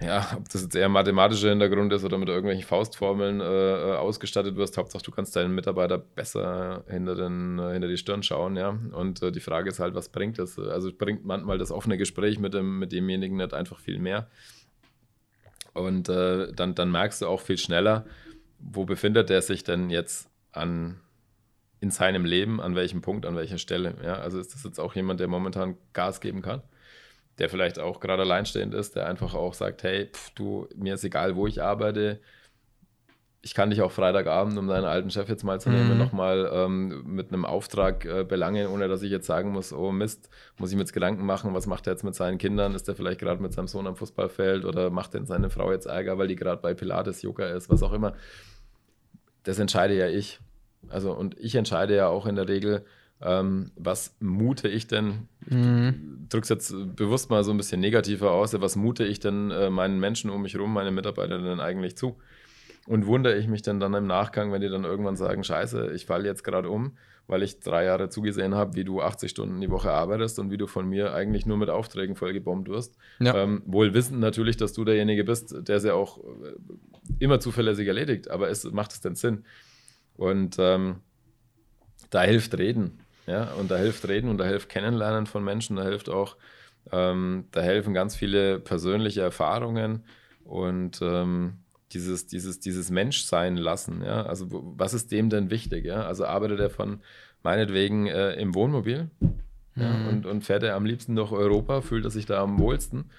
ja, ob das jetzt eher mathematischer Hintergrund ist oder mit irgendwelchen Faustformeln äh, äh, ausgestattet wirst. Hauptsache, du kannst deinen Mitarbeiter besser hinter, den, äh, hinter die Stirn schauen, ja. Und äh, die Frage ist halt, was bringt das? Also bringt manchmal das offene Gespräch mit, dem, mit demjenigen nicht einfach viel mehr. Und äh, dann, dann merkst du auch viel schneller, wo befindet er sich denn jetzt an, in seinem Leben, an welchem Punkt, an welcher Stelle. Ja? Also ist das jetzt auch jemand, der momentan Gas geben kann, der vielleicht auch gerade alleinstehend ist, der einfach auch sagt, hey, pf, du, mir ist egal, wo ich arbeite, ich kann dich auch Freitagabend, um deinen alten Chef jetzt mal zu nehmen, mhm. nochmal ähm, mit einem Auftrag äh, belangen, ohne dass ich jetzt sagen muss, oh Mist, muss ich mir jetzt Gedanken machen, was macht er jetzt mit seinen Kindern? Ist er vielleicht gerade mit seinem Sohn am Fußballfeld oder macht denn seine Frau jetzt Ärger, weil die gerade bei Pilates, Yoga ist, was auch immer. Das entscheide ja ich. Also, und ich entscheide ja auch in der Regel, ähm, was mute ich denn, mhm. es jetzt bewusst mal so ein bisschen negativer aus, was mute ich denn äh, meinen Menschen um mich herum, meine Mitarbeiter denn eigentlich zu? Und wundere ich mich dann, dann im Nachgang, wenn die dann irgendwann sagen, scheiße, ich falle jetzt gerade um, weil ich drei Jahre zugesehen habe, wie du 80 Stunden die Woche arbeitest und wie du von mir eigentlich nur mit Aufträgen vollgebombt wirst. Ja. Ähm, wohl wissend natürlich, dass du derjenige bist, der sie auch äh, immer zuverlässig erledigt, aber es, macht es denn Sinn? Und ähm, da hilft Reden. Ja, und da hilft Reden und da hilft Kennenlernen von Menschen, da hilft auch, ähm, da helfen ganz viele persönliche Erfahrungen und ähm, dieses, dieses, dieses Menschsein lassen, ja. Also was ist dem denn wichtig, ja? Also arbeitet er von meinetwegen äh, im Wohnmobil ja, mhm. und, und fährt er am liebsten durch Europa, fühlt er sich da am wohlsten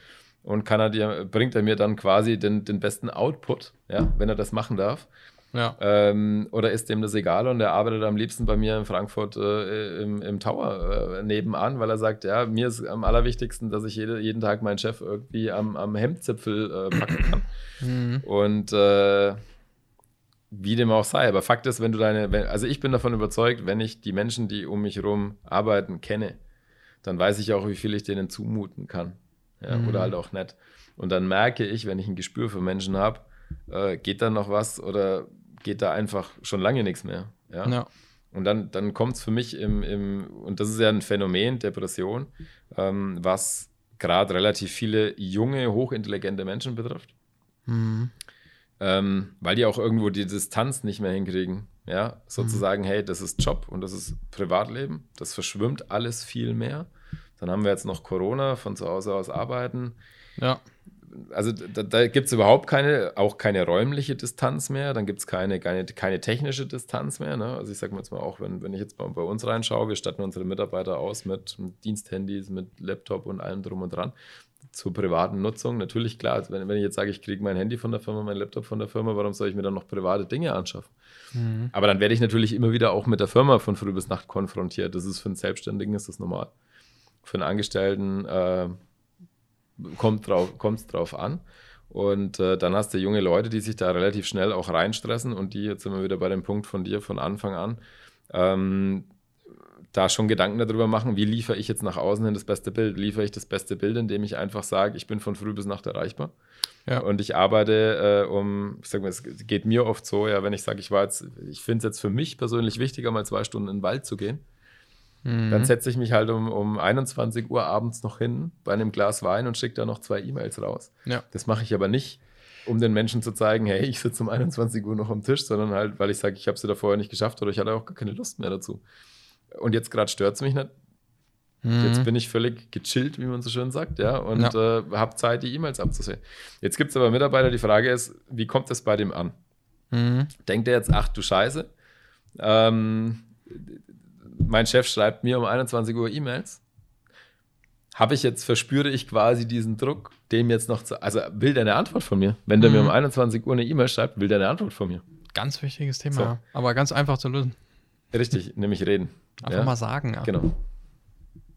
und kann er dir, bringt er mir dann quasi den, den besten Output, ja, wenn er das machen darf. Ja. Ähm, oder ist dem das egal und er arbeitet am liebsten bei mir in Frankfurt äh, im, im Tower äh, nebenan, weil er sagt, ja, mir ist am allerwichtigsten, dass ich jede, jeden Tag meinen Chef irgendwie am, am Hemdzipfel äh, packen kann. Mhm. Und äh, wie dem auch sei. Aber Fakt ist, wenn du deine, wenn, also ich bin davon überzeugt, wenn ich die Menschen, die um mich herum arbeiten, kenne, dann weiß ich auch, wie viel ich denen zumuten kann. Ja, mhm. Oder halt auch nicht. Und dann merke ich, wenn ich ein Gespür für Menschen habe, äh, geht da noch was oder geht da einfach schon lange nichts mehr. Ja. ja. Und dann, dann kommt es für mich im, im, und das ist ja ein Phänomen, Depression, ähm, was gerade relativ viele junge, hochintelligente Menschen betrifft. Mhm. Ähm, weil die auch irgendwo die Distanz nicht mehr hinkriegen. Ja, sozusagen, mhm. hey, das ist Job und das ist Privatleben. Das verschwimmt alles viel mehr. Dann haben wir jetzt noch Corona, von zu Hause aus arbeiten. Ja also da, da gibt es überhaupt keine, auch keine räumliche Distanz mehr, dann gibt es keine, keine, keine technische Distanz mehr. Ne? Also ich sage mal jetzt mal auch, wenn, wenn ich jetzt mal bei uns reinschaue, wir statten unsere Mitarbeiter aus mit, Diensthandys, mit Laptop und allem drum und dran zur privaten Nutzung. Natürlich, klar, also wenn, wenn ich jetzt sage, ich kriege mein Handy von der Firma, mein Laptop von der Firma, warum soll ich mir dann noch private Dinge anschaffen? Mhm. Aber dann werde ich natürlich immer wieder auch mit der Firma von früh bis Nacht konfrontiert. Das ist für einen Selbstständigen ist das normal. Für einen Angestellten äh, kommt drauf, kommt's drauf an. Und äh, dann hast du junge Leute, die sich da relativ schnell auch reinstressen und die, jetzt sind wir wieder bei dem Punkt von dir von Anfang an, ähm, da schon Gedanken darüber machen, wie liefere ich jetzt nach außen hin das beste Bild? Liefere ich das beste Bild, indem ich einfach sage, ich bin von früh bis Nacht erreichbar? Ja. Und ich arbeite äh, um, ich sage mal, es geht mir oft so, ja, wenn ich sage, ich war jetzt, ich finde es jetzt für mich persönlich wichtiger, mal zwei Stunden in den Wald zu gehen, Mhm. Dann setze ich mich halt um, um 21 Uhr abends noch hin bei einem Glas Wein und schicke da noch zwei E-Mails raus. Ja. Das mache ich aber nicht, um den Menschen zu zeigen, hey, ich sitze um 21 Uhr noch am Tisch, sondern halt, weil ich sage, ich habe sie da vorher nicht geschafft oder ich hatte auch gar keine Lust mehr dazu. Und jetzt gerade stört es mich nicht. Mhm. Jetzt bin ich völlig gechillt, wie man so schön sagt, ja, und ja. äh, habe Zeit, die E-Mails abzusehen. Jetzt gibt es aber Mitarbeiter, die Frage ist, wie kommt das bei dem an? Mhm. Denkt er jetzt, ach du Scheiße, ähm, mein Chef schreibt mir um 21 Uhr E-Mails. Habe ich jetzt, verspüre ich quasi diesen Druck, dem jetzt noch zu. Also will der eine Antwort von mir? Wenn der mhm. mir um 21 Uhr eine E-Mail schreibt, will der eine Antwort von mir? Ganz wichtiges Thema, so. aber ganz einfach zu lösen. Richtig, nämlich reden. Einfach ja? mal sagen, ja. Genau.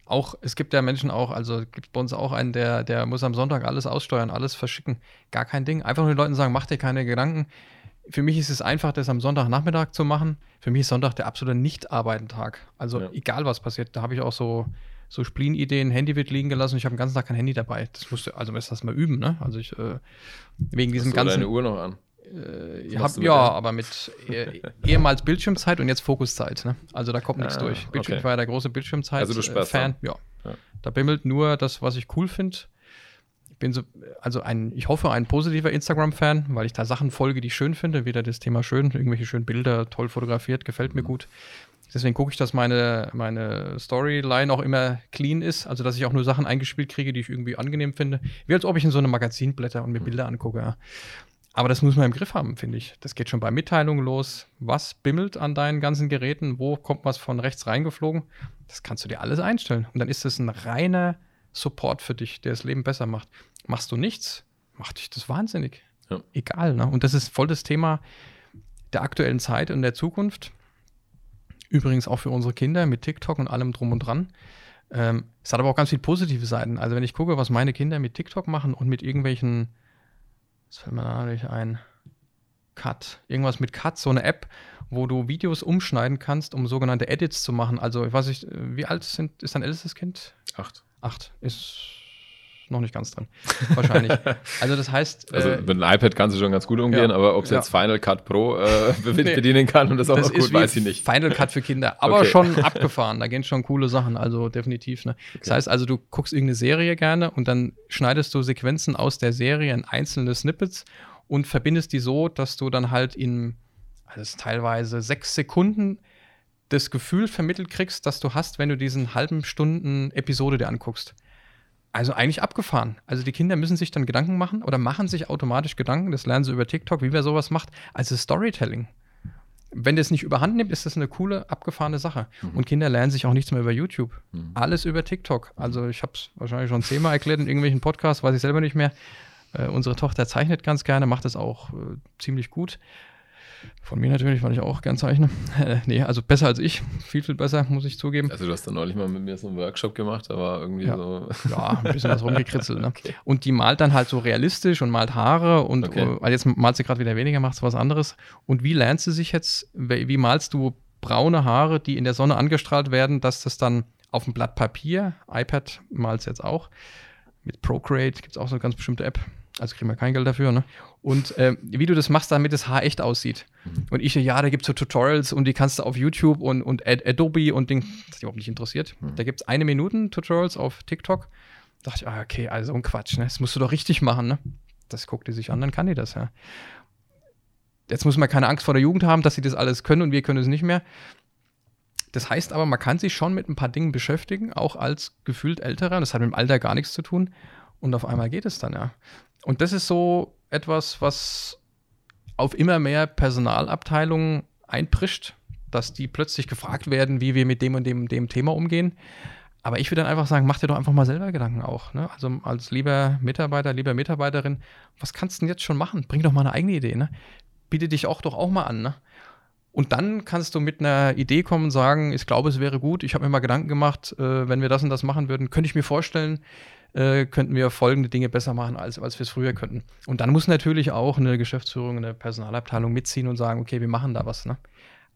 Auch, es gibt ja Menschen auch, also gibt bei uns auch einen, der, der muss am Sonntag alles aussteuern, alles verschicken. Gar kein Ding. Einfach nur den Leuten sagen, mach dir keine Gedanken für mich ist es einfach, das am Sonntagnachmittag zu machen. Für mich ist Sonntag der absolute Nicht-Arbeitentag. Also ja. egal, was passiert. Da habe ich auch so, so Spleen-Ideen. Handy wird liegen gelassen. Ich habe den ganzen Tag kein Handy dabei. Das musste, also muss das mal üben, ne? Also ich, äh, wegen diesem du ganzen. deine Uhr noch an? Äh, hab, ja, aber mit eh, ehemals Bildschirmzeit und jetzt Fokuszeit. Ne? Also da kommt nichts ah, durch. Bildschirm, okay. Ich war ja der große Bildschirmzeit-Fan. Also du sperrst äh, ja. ja. Da bimmelt nur das, was ich cool finde bin so, also ein, ich hoffe, ein positiver Instagram-Fan, weil ich da Sachen folge, die ich schön finde. Wieder das Thema schön, irgendwelche schönen Bilder, toll fotografiert, gefällt mir gut. Deswegen gucke ich, dass meine, meine Storyline auch immer clean ist, also dass ich auch nur Sachen eingespielt kriege, die ich irgendwie angenehm finde. Wie als ob ich in so einem Magazin blätter und mir Bilder angucke. Ja. Aber das muss man im Griff haben, finde ich. Das geht schon bei Mitteilungen los. Was bimmelt an deinen ganzen Geräten? Wo kommt was von rechts reingeflogen? Das kannst du dir alles einstellen. Und dann ist es ein reiner Support für dich, der das Leben besser macht. Machst du nichts, macht dich das wahnsinnig. Ja. Egal. Ne? Und das ist voll das Thema der aktuellen Zeit und der Zukunft. Übrigens auch für unsere Kinder mit TikTok und allem drum und dran. Ähm, es hat aber auch ganz viele positive Seiten. Also wenn ich gucke, was meine Kinder mit TikTok machen und mit irgendwelchen, was fällt mir da nicht ein? Cut. Irgendwas mit Cut, so eine App, wo du Videos umschneiden kannst, um sogenannte Edits zu machen. Also, ich weiß nicht, wie alt sind, ist dein ältestes Kind? Acht. 8 ist noch nicht ganz drin. Wahrscheinlich. also das heißt. Also äh, mit einem iPad kannst du schon ganz gut umgehen, ja, aber ob es ja. jetzt Final Cut Pro äh, bedienen kann und das auch das noch gut, weiß ich nicht. Final Cut für Kinder, aber okay. schon abgefahren. Da gehen schon coole Sachen, also definitiv. Ne? Okay. Das heißt also, du guckst irgendeine Serie gerne und dann schneidest du Sequenzen aus der Serie in einzelne Snippets und verbindest die so, dass du dann halt in also teilweise sechs Sekunden das Gefühl vermittelt kriegst, dass du hast, wenn du diesen halben Stunden Episode dir anguckst. Also eigentlich abgefahren. Also die Kinder müssen sich dann Gedanken machen oder machen sich automatisch Gedanken, das lernen sie über TikTok, wie wer sowas macht, also Storytelling. Wenn das nicht überhand nimmt, ist das eine coole, abgefahrene Sache. Mhm. Und Kinder lernen sich auch nichts mehr über YouTube. Mhm. Alles über TikTok. Also ich habe es wahrscheinlich schon zehnmal erklärt in irgendwelchen Podcasts, weiß ich selber nicht mehr. Äh, unsere Tochter zeichnet ganz gerne, macht das auch äh, ziemlich gut. Von mir natürlich, weil ich auch gern zeichne. Nee, also besser als ich. Viel, viel besser, muss ich zugeben. Also du hast dann neulich mal mit mir so einen Workshop gemacht, aber irgendwie ja. so. Ja, ein bisschen was rumgekritzelt. Ne? Okay. Und die malt dann halt so realistisch und malt Haare und okay. äh, jetzt malt sie gerade wieder weniger, macht was anderes. Und wie lernst du sich jetzt, wie malst du braune Haare, die in der Sonne angestrahlt werden, dass das dann auf dem Blatt Papier, iPad malst jetzt auch, mit Procreate gibt es auch so eine ganz bestimmte App, also kriegen wir kein Geld dafür, ne? Und äh, wie du das machst, damit das Haar echt aussieht. Mhm. Und ich, ja, da gibt es so Tutorials und die kannst du auf YouTube und, und Adobe und Ding, das dich überhaupt nicht interessiert. Mhm. Da gibt es eine Minuten Tutorials auf TikTok. Da dachte ich, ah, okay, also ein Quatsch, ne? Das musst du doch richtig machen, ne? Das guckt die sich an, dann kann die das, ja. Jetzt muss man keine Angst vor der Jugend haben, dass sie das alles können und wir können es nicht mehr. Das heißt aber, man kann sich schon mit ein paar Dingen beschäftigen, auch als gefühlt älterer. Das hat mit dem Alter gar nichts zu tun. Und auf einmal geht es dann, ja. Und das ist so etwas, was auf immer mehr Personalabteilungen einprischt, dass die plötzlich gefragt werden, wie wir mit dem und dem, dem Thema umgehen. Aber ich würde dann einfach sagen, mach dir doch einfach mal selber Gedanken auch. Ne? Also als lieber Mitarbeiter, lieber Mitarbeiterin, was kannst du denn jetzt schon machen? Bring doch mal eine eigene Idee. Ne? Biete dich auch doch auch mal an. Ne? Und dann kannst du mit einer Idee kommen und sagen, ich glaube, es wäre gut, ich habe mir mal Gedanken gemacht, äh, wenn wir das und das machen würden, könnte ich mir vorstellen, äh, könnten wir folgende Dinge besser machen, als, als wir es früher könnten. Und dann muss natürlich auch eine Geschäftsführung, eine Personalabteilung mitziehen und sagen, okay, wir machen da was. Ne?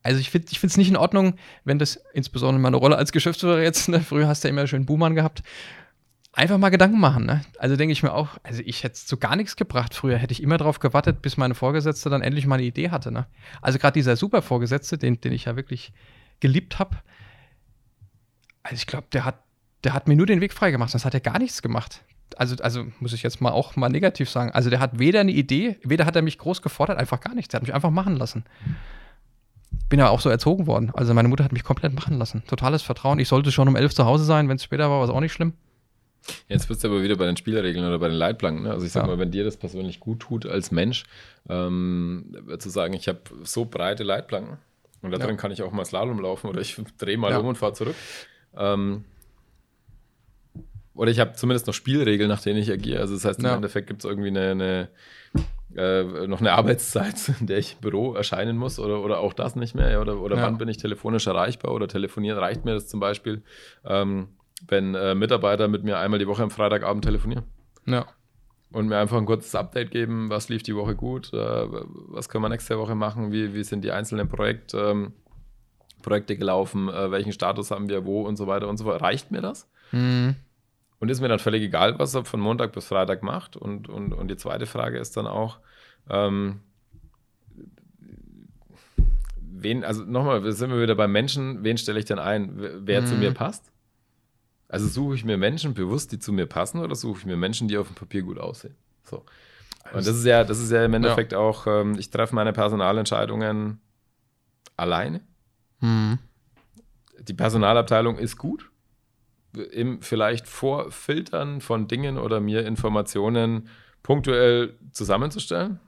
Also ich finde es nicht in Ordnung, wenn das insbesondere meine Rolle als Geschäftsführer jetzt, ne, früher hast du ja immer schön Buhmann gehabt, einfach mal Gedanken machen. Ne? Also denke ich mir auch, also ich hätte zu gar nichts gebracht. Früher hätte ich immer darauf gewartet, bis meine Vorgesetzte dann endlich mal eine Idee hatte. Ne? Also gerade dieser super Vorgesetzte, den, den ich ja wirklich geliebt habe, Also ich glaube, der hat, der hat mir nur den Weg freigemacht, sonst hat er gar nichts gemacht. Also, also muss ich jetzt mal auch mal negativ sagen. Also der hat weder eine Idee, weder hat er mich groß gefordert, einfach gar nichts. Der hat mich einfach machen lassen. Bin ja auch so erzogen worden. Also meine Mutter hat mich komplett machen lassen. Totales Vertrauen. Ich sollte schon um elf zu Hause sein. Wenn es später war, war es auch nicht schlimm. Jetzt bist du aber wieder bei den Spielregeln oder bei den Leitplanken. Ne? Also ich sag ja. mal, wenn dir das persönlich gut tut als Mensch, ähm, zu sagen, ich habe so breite Leitplanken und da drin ja. kann ich auch mal Slalom laufen oder ich drehe mal ja. um und fahre zurück. Ähm, oder ich habe zumindest noch Spielregeln, nach denen ich agiere. Also das heißt, im Endeffekt gibt es irgendwie eine, eine äh, noch eine Arbeitszeit, in der ich im Büro erscheinen muss oder, oder auch das nicht mehr. Oder, oder wann bin ich telefonisch erreichbar oder telefonieren reicht mir das zum Beispiel. Ähm, wenn äh, Mitarbeiter mit mir einmal die Woche am Freitagabend telefonieren. Ja. Und mir einfach ein kurzes Update geben, was lief die Woche gut, äh, was können wir nächste Woche machen, wie, wie sind die einzelnen Projekt, ähm, Projekte gelaufen, äh, welchen Status haben wir, wo und so weiter und so fort. Reicht mir das? Mhm. Und ist mir dann völlig egal, was er von Montag bis Freitag macht. Und, und, und die zweite Frage ist dann auch, ähm, wen, also nochmal, sind wir wieder beim Menschen, wen stelle ich denn ein, wer mhm. zu mir passt? Also suche ich mir Menschen bewusst, die zu mir passen, oder suche ich mir Menschen, die auf dem Papier gut aussehen? So. Und das ist ja, das ist ja im Endeffekt ja. auch, ähm, ich treffe meine Personalentscheidungen alleine. Mhm. Die Personalabteilung ist gut. Im vielleicht Vorfiltern von Dingen oder mir Informationen punktuell zusammenzustellen.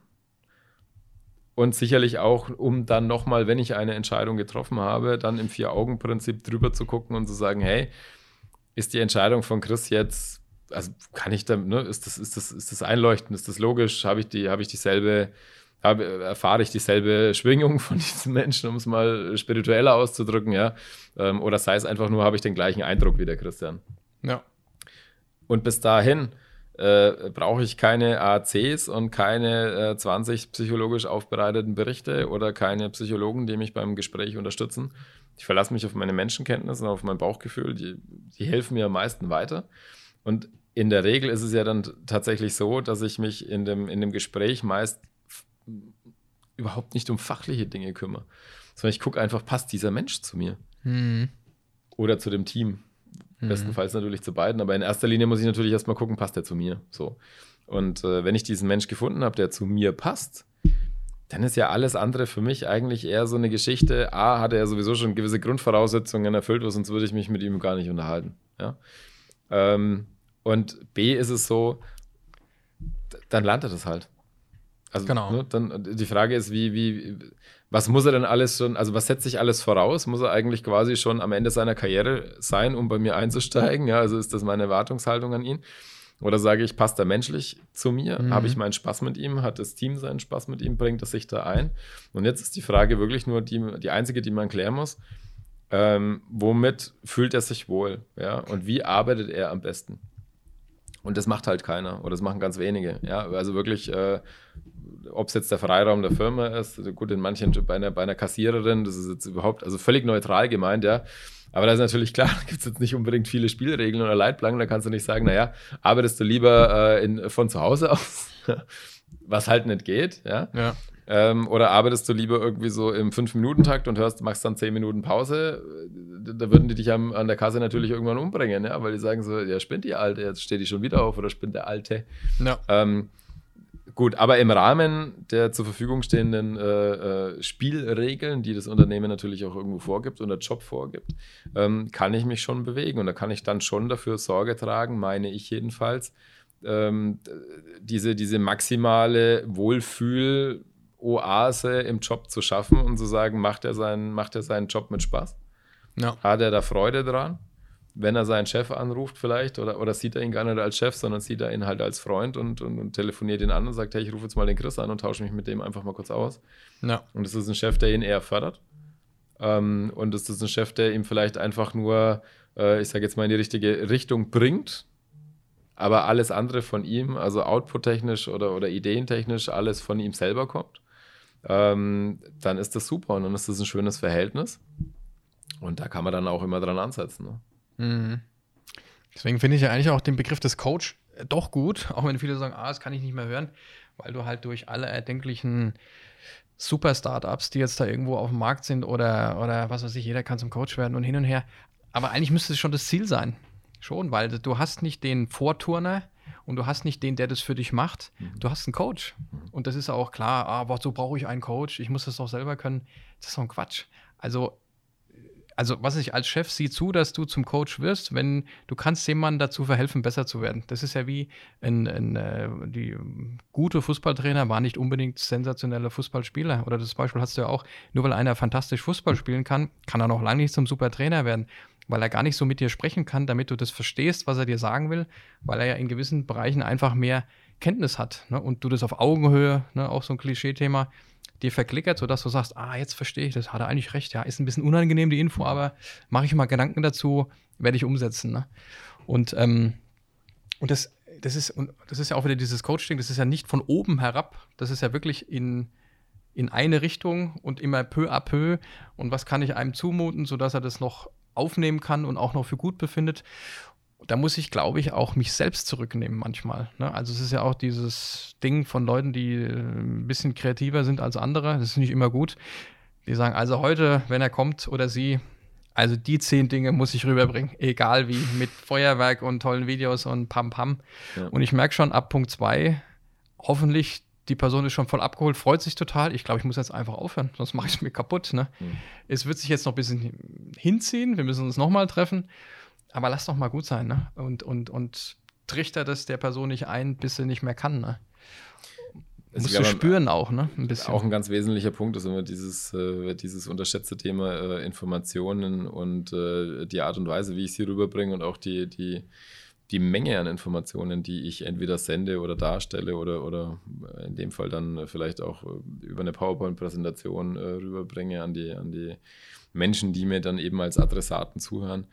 Und sicherlich auch, um dann nochmal, wenn ich eine Entscheidung getroffen habe, dann im Vier-Augen-Prinzip drüber zu gucken und zu sagen, hey, ist die Entscheidung von Chris jetzt, also kann ich da, ne, ist das, ist das, ist das einleuchtend, ist das logisch? Habe ich die, habe ich dieselbe, habe, erfahre ich dieselbe Schwingung von diesen Menschen, um es mal spiritueller auszudrücken, ja? Ähm, oder sei es einfach nur, habe ich den gleichen Eindruck wie der Christian? Ja. Und bis dahin äh, brauche ich keine ACs und keine äh, 20 psychologisch aufbereiteten Berichte oder keine Psychologen, die mich beim Gespräch unterstützen, ich verlasse mich auf meine Menschenkenntnisse und auf mein Bauchgefühl. Die, die helfen mir am meisten weiter. Und in der Regel ist es ja dann tatsächlich so, dass ich mich in dem, in dem Gespräch meist überhaupt nicht um fachliche Dinge kümmere, sondern ich gucke einfach, passt dieser Mensch zu mir? Mhm. Oder zu dem Team. Mhm. Bestenfalls natürlich zu beiden, aber in erster Linie muss ich natürlich erstmal gucken, passt der zu mir? So. Und äh, wenn ich diesen Mensch gefunden habe, der zu mir passt, dann ist ja alles andere für mich eigentlich eher so eine Geschichte. A, hat er sowieso schon gewisse Grundvoraussetzungen erfüllt, sonst würde ich mich mit ihm gar nicht unterhalten. Ja? Ähm, und B ist es so, dann lernt er das halt. Also, genau. Ne, dann, die Frage ist, wie, wie, was muss er denn alles schon, also was setzt sich alles voraus? Muss er eigentlich quasi schon am Ende seiner Karriere sein, um bei mir einzusteigen? Ja, also ist das meine Erwartungshaltung an ihn? Oder sage ich, passt er menschlich zu mir? Mhm. Habe ich meinen Spaß mit ihm? Hat das Team seinen Spaß mit ihm? Bringt es sich da ein? Und jetzt ist die Frage wirklich nur die, die einzige, die man klären muss. Ähm, womit fühlt er sich wohl? Ja? Und wie arbeitet er am besten? Und das macht halt keiner oder das machen ganz wenige. Ja? Also wirklich, äh, ob es jetzt der Freiraum der Firma ist, gut, in manchen, bei einer, bei einer Kassiererin, das ist jetzt überhaupt, also völlig neutral gemeint, ja. Aber da ist natürlich klar, gibt es jetzt nicht unbedingt viele Spielregeln oder Leitplanken. Da kannst du nicht sagen, naja, arbeitest du lieber äh, in, von zu Hause aus, was halt nicht geht, ja. ja. Ähm, oder arbeitest du lieber irgendwie so im Fünf-Minuten-Takt und hörst, machst dann zehn Minuten Pause? Da würden die dich am, an der Kasse natürlich irgendwann umbringen, ja, weil die sagen so, ja, spinnt die Alte, jetzt steht die schon wieder auf oder spinnt der Alte. Ja. Ähm, Gut, aber im Rahmen der zur Verfügung stehenden äh, äh, Spielregeln, die das Unternehmen natürlich auch irgendwo vorgibt und der Job vorgibt, ähm, kann ich mich schon bewegen. Und da kann ich dann schon dafür Sorge tragen, meine ich jedenfalls, ähm, diese, diese maximale Wohlfühl-Oase im Job zu schaffen und zu sagen, macht er seinen, macht er seinen Job mit Spaß? Ja. Hat er da Freude dran? wenn er seinen Chef anruft vielleicht oder, oder sieht er ihn gar nicht als Chef, sondern sieht er ihn halt als Freund und, und, und telefoniert ihn an und sagt, hey, ich rufe jetzt mal den Chris an und tausche mich mit dem einfach mal kurz aus. Ja. Und es ist ein Chef, der ihn eher fördert. Ähm, und es ist ein Chef, der ihm vielleicht einfach nur, äh, ich sage jetzt mal, in die richtige Richtung bringt, aber alles andere von ihm, also output-technisch oder, oder ideentechnisch, alles von ihm selber kommt, ähm, dann ist das super und dann ist das ein schönes Verhältnis. Und da kann man dann auch immer dran ansetzen. Ne? Mhm. Deswegen finde ich ja eigentlich auch den Begriff des Coach äh, doch gut, auch wenn viele sagen, ah, das kann ich nicht mehr hören, weil du halt durch alle erdenklichen Super-Startups, die jetzt da irgendwo auf dem Markt sind oder, oder was weiß ich, jeder kann zum Coach werden und hin und her, Aber eigentlich müsste es schon das Ziel sein. Schon, weil du hast nicht den Vorturner und du hast nicht den, der das für dich macht. Mhm. Du hast einen Coach. Mhm. Und das ist auch klar, aber ah, so brauche ich einen Coach, ich muss das doch selber können. Das ist doch ein Quatsch. Also also was ich als Chef sieh zu, dass du zum Coach wirst, wenn du kannst jemandem dazu verhelfen, besser zu werden. Das ist ja wie ein, ein äh, die gute Fußballtrainer war nicht unbedingt sensationelle Fußballspieler. Oder das Beispiel hast du ja auch, nur weil einer fantastisch Fußball spielen kann, kann er noch lange nicht zum super Trainer werden, weil er gar nicht so mit dir sprechen kann, damit du das verstehst, was er dir sagen will, weil er ja in gewissen Bereichen einfach mehr Kenntnis hat. Ne? Und du das auf Augenhöhe, ne? auch so ein Klischee-Thema, dir verklickert, sodass du sagst, ah, jetzt verstehe ich das, hat er eigentlich recht, ja, ist ein bisschen unangenehm die Info, aber mache ich mal Gedanken dazu, werde ich umsetzen. Ne? Und, ähm, und das, das ist, und das ist ja auch wieder dieses Coaching, das ist ja nicht von oben herab, das ist ja wirklich in, in eine Richtung und immer peu à peu. Und was kann ich einem zumuten, sodass er das noch aufnehmen kann und auch noch für gut befindet da muss ich, glaube ich, auch mich selbst zurücknehmen manchmal. Ne? Also es ist ja auch dieses Ding von Leuten, die äh, ein bisschen kreativer sind als andere. Das ist nicht immer gut. Die sagen, also heute, wenn er kommt oder sie, also die zehn Dinge muss ich rüberbringen, egal wie, mit Feuerwerk und tollen Videos und Pam Pam. Ja. Und ich merke schon ab Punkt zwei, hoffentlich die Person ist schon voll abgeholt, freut sich total. Ich glaube, ich muss jetzt einfach aufhören, sonst mache ich es mir kaputt. Ne? Mhm. Es wird sich jetzt noch ein bisschen hinziehen, wir müssen uns nochmal treffen aber lass doch mal gut sein, ne? Und, und, und trichter das der Person nicht ein, bis sie nicht mehr kann, ne? Das musst du spüren auch, ne? Ein bisschen. Auch ein ganz wesentlicher Punkt ist immer dieses, äh, dieses unterschätzte Thema äh, Informationen und äh, die Art und Weise, wie ich sie rüberbringe und auch die, die, die Menge an Informationen, die ich entweder sende oder darstelle oder, oder in dem Fall dann vielleicht auch äh, über eine PowerPoint-Präsentation äh, rüberbringe an die, an die Menschen, die mir dann eben als Adressaten zuhören.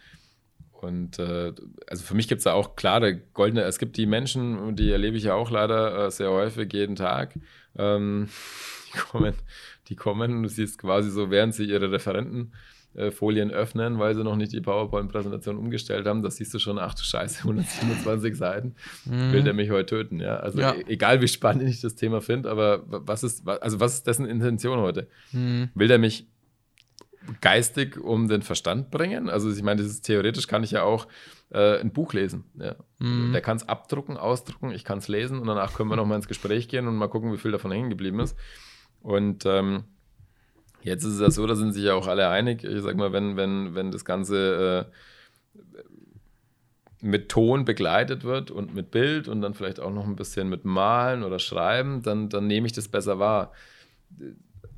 Und äh, also für mich gibt es da auch klare goldene, es gibt die Menschen, die erlebe ich ja auch leider äh, sehr häufig jeden Tag. Ähm, die kommen, die kommen, du siehst quasi so, während sie ihre Referentenfolien äh, öffnen, weil sie noch nicht die PowerPoint-Präsentation umgestellt haben, da siehst du schon, ach du Scheiße, 127 Seiten, mhm. will der mich heute töten. Ja? Also ja. E egal wie spannend ich das Thema finde, aber was ist, also was ist dessen Intention heute? Mhm. Will der mich geistig um den Verstand bringen. Also ich meine, dieses theoretisch kann ich ja auch äh, ein Buch lesen. Ja. Mhm. Der kann es abdrucken, ausdrucken, ich kann es lesen und danach können wir nochmal ins Gespräch gehen und mal gucken, wie viel davon hängen geblieben ist. Und ähm, jetzt ist es ja so, da sind sich ja auch alle einig. Ich sag mal, wenn, wenn, wenn das Ganze äh, mit Ton begleitet wird und mit Bild und dann vielleicht auch noch ein bisschen mit Malen oder Schreiben, dann, dann nehme ich das besser wahr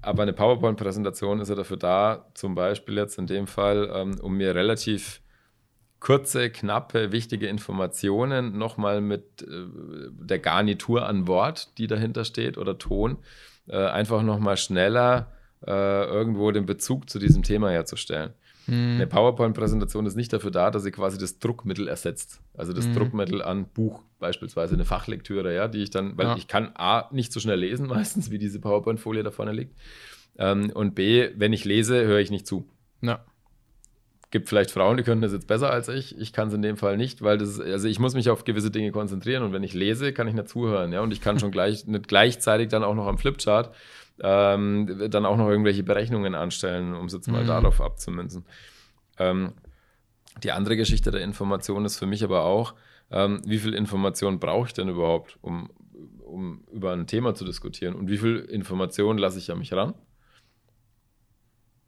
aber eine PowerPoint-Präsentation ist ja dafür da, zum Beispiel jetzt in dem Fall, ähm, um mir relativ kurze, knappe, wichtige Informationen nochmal mit äh, der Garnitur an Wort, die dahinter steht, oder Ton, äh, einfach nochmal schneller äh, irgendwo den Bezug zu diesem Thema herzustellen. Mhm. Eine PowerPoint-Präsentation ist nicht dafür da, dass sie quasi das Druckmittel ersetzt. Also das mhm. Druckmittel an Buch, beispielsweise eine Fachlektüre, ja, die ich dann, weil ja. ich kann A, nicht so schnell lesen meistens, wie diese PowerPoint-Folie da vorne liegt. Ähm, und B, wenn ich lese, höre ich nicht zu. Ja. Gibt vielleicht Frauen, die können das jetzt besser als ich. Ich kann es in dem Fall nicht, weil das ist, also ich muss mich auf gewisse Dinge konzentrieren und wenn ich lese, kann ich nicht zuhören, ja. Und ich kann schon gleich nicht gleichzeitig dann auch noch am Flipchart ähm, dann auch noch irgendwelche Berechnungen anstellen, um es jetzt mal mhm. darauf abzumünzen. Ähm, die andere Geschichte der Information ist für mich aber auch, ähm, wie viel Information brauche ich denn überhaupt, um, um über ein Thema zu diskutieren und wie viel Information lasse ich an mich ran?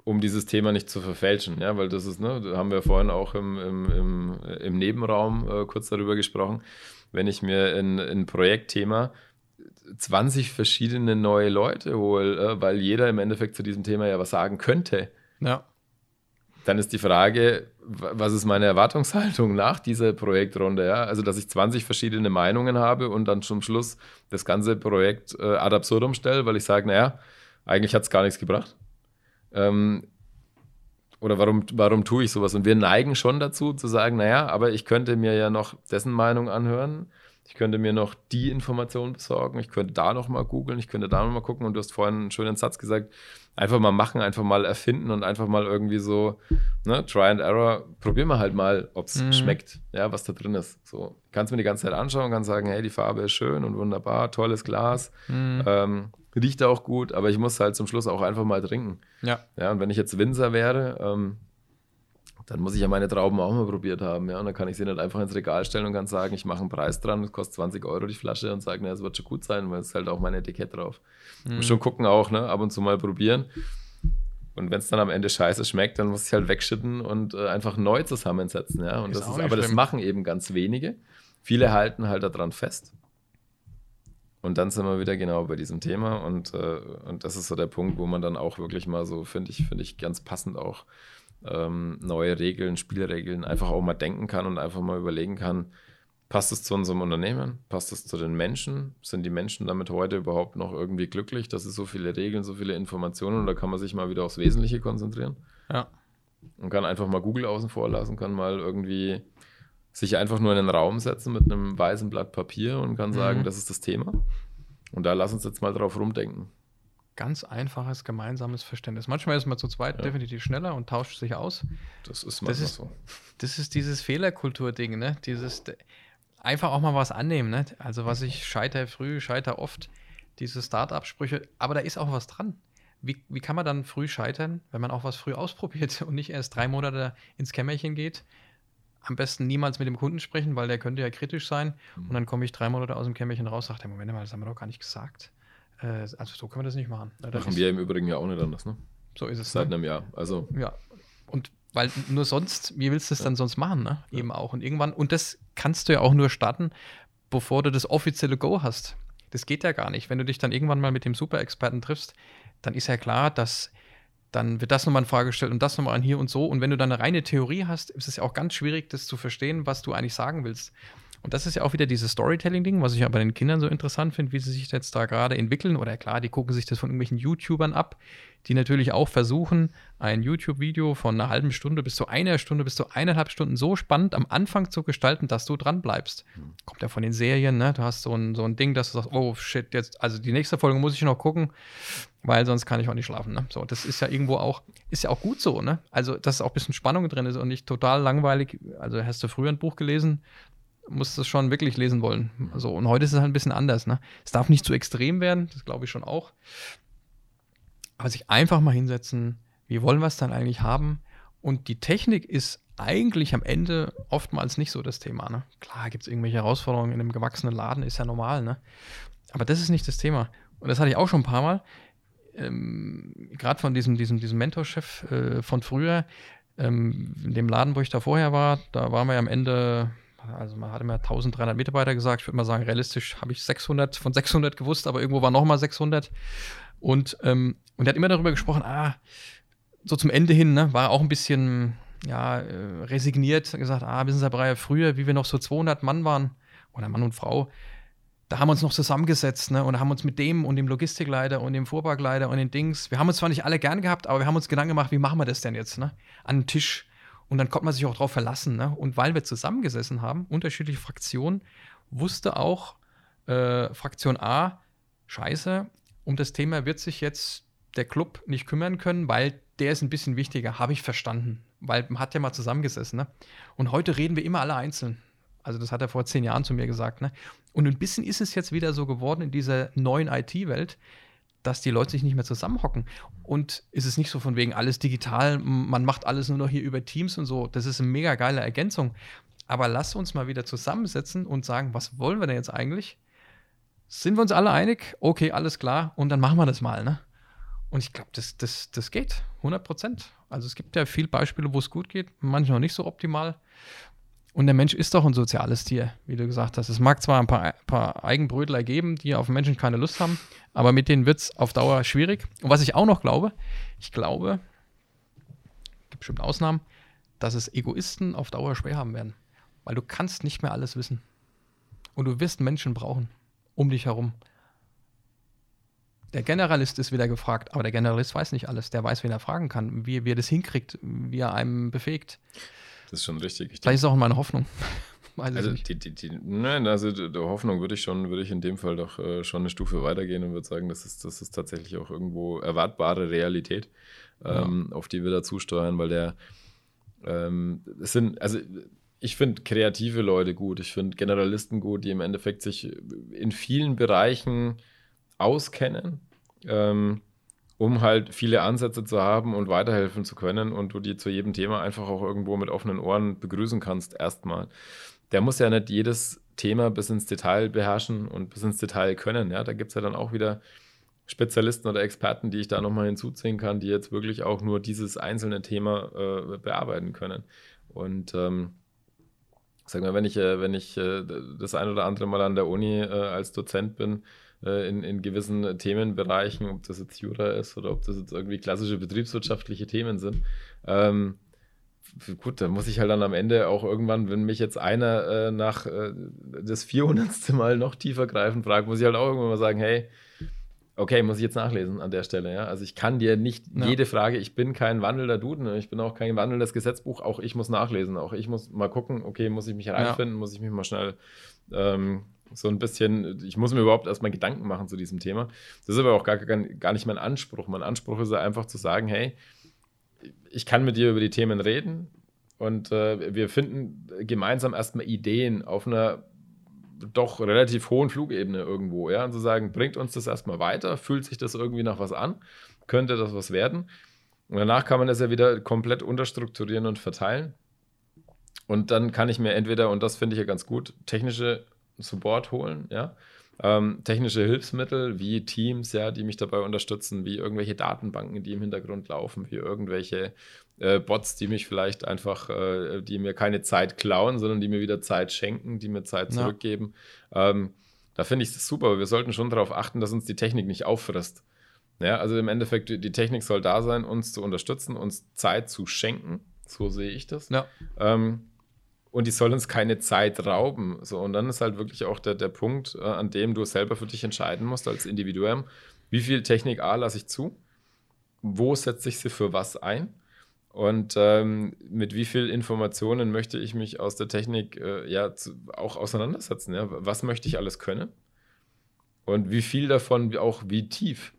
um dieses Thema nicht zu verfälschen, ja, weil das ist, ne, da haben wir vorhin auch im, im, im, im Nebenraum äh, kurz darüber gesprochen, wenn ich mir ein, ein Projektthema 20 verschiedene neue Leute hole, äh, weil jeder im Endeffekt zu diesem Thema ja was sagen könnte. Ja. Dann ist die Frage, was ist meine Erwartungshaltung nach dieser Projektrunde? Ja? Also, dass ich 20 verschiedene Meinungen habe und dann zum Schluss das ganze Projekt äh, ad absurdum stelle, weil ich sage, naja, eigentlich hat es gar nichts gebracht. Ähm, oder warum, warum tue ich sowas? Und wir neigen schon dazu zu sagen, naja, aber ich könnte mir ja noch dessen Meinung anhören ich könnte mir noch die Information besorgen, ich könnte da noch mal googeln, ich könnte da noch mal gucken und du hast vorhin einen schönen Satz gesagt, einfach mal machen, einfach mal erfinden und einfach mal irgendwie so, ne, Try and Error, probier mal halt mal, ob es mhm. schmeckt, ja, was da drin ist. So, kannst mir die ganze Zeit anschauen, kannst sagen, hey, die Farbe ist schön und wunderbar, tolles Glas, mhm. ähm, riecht auch gut, aber ich muss halt zum Schluss auch einfach mal trinken. Ja. Ja, und wenn ich jetzt Winzer wäre, ähm, dann muss ich ja meine Trauben auch mal probiert haben. Ja? Und dann kann ich sie nicht einfach ins Regal stellen und kann sagen, ich mache einen Preis dran, es kostet 20 Euro die Flasche und sage, es wird schon gut sein, weil es ist halt auch mein Etikett drauf. Mhm. Muss schon gucken auch, ne? ab und zu mal probieren. Und wenn es dann am Ende scheiße schmeckt, dann muss ich halt wegschütten und äh, einfach neu zusammensetzen. Ja? Und ist das ist, aber schlimm. das machen eben ganz wenige. Viele halten halt daran fest. Und dann sind wir wieder genau bei diesem Thema. Und, äh, und das ist so der Punkt, wo man dann auch wirklich mal so, finde ich, finde ich ganz passend auch ähm, neue Regeln, Spielregeln einfach auch mal denken kann und einfach mal überlegen kann, passt es zu unserem Unternehmen? Passt es zu den Menschen? Sind die Menschen damit heute überhaupt noch irgendwie glücklich? dass es so viele Regeln, so viele Informationen und da kann man sich mal wieder aufs Wesentliche konzentrieren. Ja. Und kann einfach mal Google außen vor lassen, kann mal irgendwie sich einfach nur in den Raum setzen mit einem weißen Blatt Papier und kann sagen, mhm. das ist das Thema. Und da lass uns jetzt mal drauf rumdenken ganz einfaches gemeinsames Verständnis. Manchmal ist man zu zweit ja. definitiv schneller und tauscht sich aus. Das ist manchmal das ist, so. Das ist dieses Fehlerkultur-Ding, ne? Dieses einfach auch mal was annehmen, ne? Also was ich scheiter früh, scheiter oft, diese Start-up-Sprüche, aber da ist auch was dran. Wie, wie kann man dann früh scheitern, wenn man auch was früh ausprobiert und nicht erst drei Monate ins Kämmerchen geht? Am besten niemals mit dem Kunden sprechen, weil der könnte ja kritisch sein. Mhm. Und dann komme ich drei Monate aus dem Kämmerchen raus, und sage, Moment mal, das haben wir doch gar nicht gesagt. Äh, also so können wir das nicht machen. Das machen wir im Übrigen ja auch nicht anders, ne? So ist es. Seit ne? einem Jahr. Also. Ja. Und weil nur sonst, wie willst du das ja. dann sonst machen, ne? Ja. Eben auch. Und irgendwann, und das kannst du ja auch nur starten, bevor du das offizielle Go hast. Das geht ja gar nicht. Wenn du dich dann irgendwann mal mit dem Super-Experten triffst, dann ist ja klar, dass dann wird das nochmal in Frage gestellt und das nochmal an hier und so. Und wenn du dann eine reine Theorie hast, ist es ja auch ganz schwierig, das zu verstehen, was du eigentlich sagen willst. Und das ist ja auch wieder dieses Storytelling-Ding, was ich ja bei den Kindern so interessant finde, wie sie sich jetzt da gerade entwickeln. Oder klar, die gucken sich das von irgendwelchen YouTubern ab, die natürlich auch versuchen, ein YouTube-Video von einer halben Stunde bis zu einer Stunde bis zu eineinhalb Stunden so spannend am Anfang zu gestalten, dass du dran bleibst. Mhm. Kommt ja von den Serien, ne? Du hast so ein, so ein Ding, dass du sagst, oh shit, jetzt, also die nächste Folge muss ich noch gucken, weil sonst kann ich auch nicht schlafen. Ne? So, das ist ja irgendwo auch, ist ja auch gut so, ne? Also, dass auch ein bisschen Spannung drin ist und nicht total langweilig. Also, hast du früher ein Buch gelesen, musst es schon wirklich lesen wollen. Also, und heute ist es halt ein bisschen anders. Ne? Es darf nicht zu extrem werden, das glaube ich schon auch. Aber sich einfach mal hinsetzen, wie wollen wir es dann eigentlich haben? Und die Technik ist eigentlich am Ende oftmals nicht so das Thema. Ne? Klar gibt es irgendwelche Herausforderungen in einem gewachsenen Laden, ist ja normal. Ne? Aber das ist nicht das Thema. Und das hatte ich auch schon ein paar Mal. Ähm, Gerade von diesem, diesem, diesem Mentorchef äh, von früher, ähm, in dem Laden, wo ich da vorher war, da waren wir ja am Ende also man hatte mir 1300 Mitarbeiter gesagt. Ich würde mal sagen, realistisch habe ich 600 von 600 gewusst, aber irgendwo war noch mal 600. Und, ähm, und er hat immer darüber gesprochen, ah, so zum Ende hin, ne, war auch ein bisschen ja, äh, resigniert, gesagt, ah, wissen Sie, Herr Breyer, früher, wie wir noch so 200 Mann waren, oder Mann und Frau, da haben wir uns noch zusammengesetzt, ne, und haben uns mit dem und dem Logistikleiter und dem Fuhrparkleiter und den Dings, wir haben uns zwar nicht alle gern gehabt, aber wir haben uns Gedanken gemacht, wie machen wir das denn jetzt, ne, an den Tisch und dann konnte man sich auch darauf verlassen. Ne? Und weil wir zusammengesessen haben, unterschiedliche Fraktionen, wusste auch äh, Fraktion A, scheiße, um das Thema wird sich jetzt der Club nicht kümmern können, weil der ist ein bisschen wichtiger, habe ich verstanden. Weil man hat ja mal zusammengesessen. Ne? Und heute reden wir immer alle einzeln. Also das hat er vor zehn Jahren zu mir gesagt. Ne? Und ein bisschen ist es jetzt wieder so geworden in dieser neuen IT-Welt, dass die Leute sich nicht mehr zusammenhocken. Und ist es nicht so von wegen alles digital, man macht alles nur noch hier über Teams und so. Das ist eine mega geile Ergänzung. Aber lass uns mal wieder zusammensetzen und sagen, was wollen wir denn jetzt eigentlich? Sind wir uns alle einig? Okay, alles klar. Und dann machen wir das mal, ne? Und ich glaube, das, das, das geht. 100 Prozent. Also es gibt ja viele Beispiele, wo es gut geht, manchmal nicht so optimal. Und der Mensch ist doch ein soziales Tier, wie du gesagt hast. Es mag zwar ein paar, paar Eigenbrötler geben, die auf Menschen keine Lust haben, aber mit denen wird es auf Dauer schwierig. Und was ich auch noch glaube, ich glaube, gibt bestimmt Ausnahmen, dass es Egoisten auf Dauer schwer haben werden. Weil du kannst nicht mehr alles wissen. Und du wirst Menschen brauchen um dich herum. Der Generalist ist wieder gefragt, aber der Generalist weiß nicht alles. Der weiß, wen er fragen kann, wie, wie er das hinkriegt, wie er einem befähigt. Das ist schon richtig. Ich Vielleicht ist auch meine Hoffnung. also, die, die, die, nein, also der Hoffnung würde ich schon, würde ich in dem Fall doch äh, schon eine Stufe weitergehen und würde sagen, das ist, das ist tatsächlich auch irgendwo erwartbare Realität, ähm, ja. auf die wir da zusteuern, weil der, ähm, es sind, also ich finde kreative Leute gut, ich finde Generalisten gut, die im Endeffekt sich in vielen Bereichen auskennen. Ähm, um halt viele Ansätze zu haben und weiterhelfen zu können und du die zu jedem Thema einfach auch irgendwo mit offenen Ohren begrüßen kannst, erstmal. Der muss ja nicht jedes Thema bis ins Detail beherrschen und bis ins Detail können. Ja, da gibt es ja dann auch wieder Spezialisten oder Experten, die ich da nochmal hinzuziehen kann, die jetzt wirklich auch nur dieses einzelne Thema äh, bearbeiten können. Und ähm, sag mal, wenn ich, äh, wenn ich äh, das ein oder andere Mal an der Uni äh, als Dozent bin, äh, in, in gewissen Themenbereichen, ob das jetzt Jura ist oder ob das jetzt irgendwie klassische betriebswirtschaftliche Themen sind, ähm, gut, da muss ich halt dann am Ende auch irgendwann, wenn mich jetzt einer äh, nach äh, das 400. Mal noch tiefer greifen fragt, muss ich halt auch irgendwann mal sagen, hey, okay, muss ich jetzt nachlesen an der Stelle. Ja? Also ich kann dir nicht ja. jede Frage, ich bin kein wandelnder Duden, ich bin auch kein wandelndes Gesetzbuch, auch ich muss nachlesen, auch ich muss mal gucken, okay, muss ich mich reinfinden, ja. muss ich mich mal schnell ähm, so ein bisschen, ich muss mir überhaupt erstmal Gedanken machen zu diesem Thema. Das ist aber auch gar, gar, nicht mein Anspruch. Mein Anspruch ist einfach zu sagen, hey, ich kann mit dir über die Themen reden und äh, wir finden gemeinsam erstmal Ideen auf einer doch relativ hohen Flugebene irgendwo, ja, und zu sagen, bringt uns das erstmal weiter, fühlt sich das irgendwie nach was an, könnte das was werden? Und danach kann man das ja wieder komplett unterstrukturieren und verteilen. Und dann kann ich mir entweder, und das finde ich ja ganz gut, technische Support holen, ja, ähm, technische Hilfsmittel wie Teams, ja, die mich dabei unterstützen, wie irgendwelche Datenbanken, die im Hintergrund laufen, wie irgendwelche äh, Bots, die mich vielleicht einfach, äh, die mir keine Zeit klauen, sondern die mir wieder Zeit schenken, die mir Zeit zurückgeben. Ja. Ähm, da finde ich es super, aber wir sollten schon darauf achten, dass uns die Technik nicht auffrisst. Ja, also im Endeffekt, die Technik soll da sein, uns zu unterstützen, uns Zeit zu schenken. So sehe ich das. Ja. Ähm, und die soll uns keine Zeit rauben. So, und dann ist halt wirklich auch der, der Punkt, äh, an dem du selber für dich entscheiden musst als Individuum, wie viel Technik A lasse ich zu, wo setze ich sie für was ein und ähm, mit wie viel Informationen möchte ich mich aus der Technik äh, ja zu, auch auseinandersetzen. Ja? Was möchte ich alles können? Und wie viel davon auch wie tief?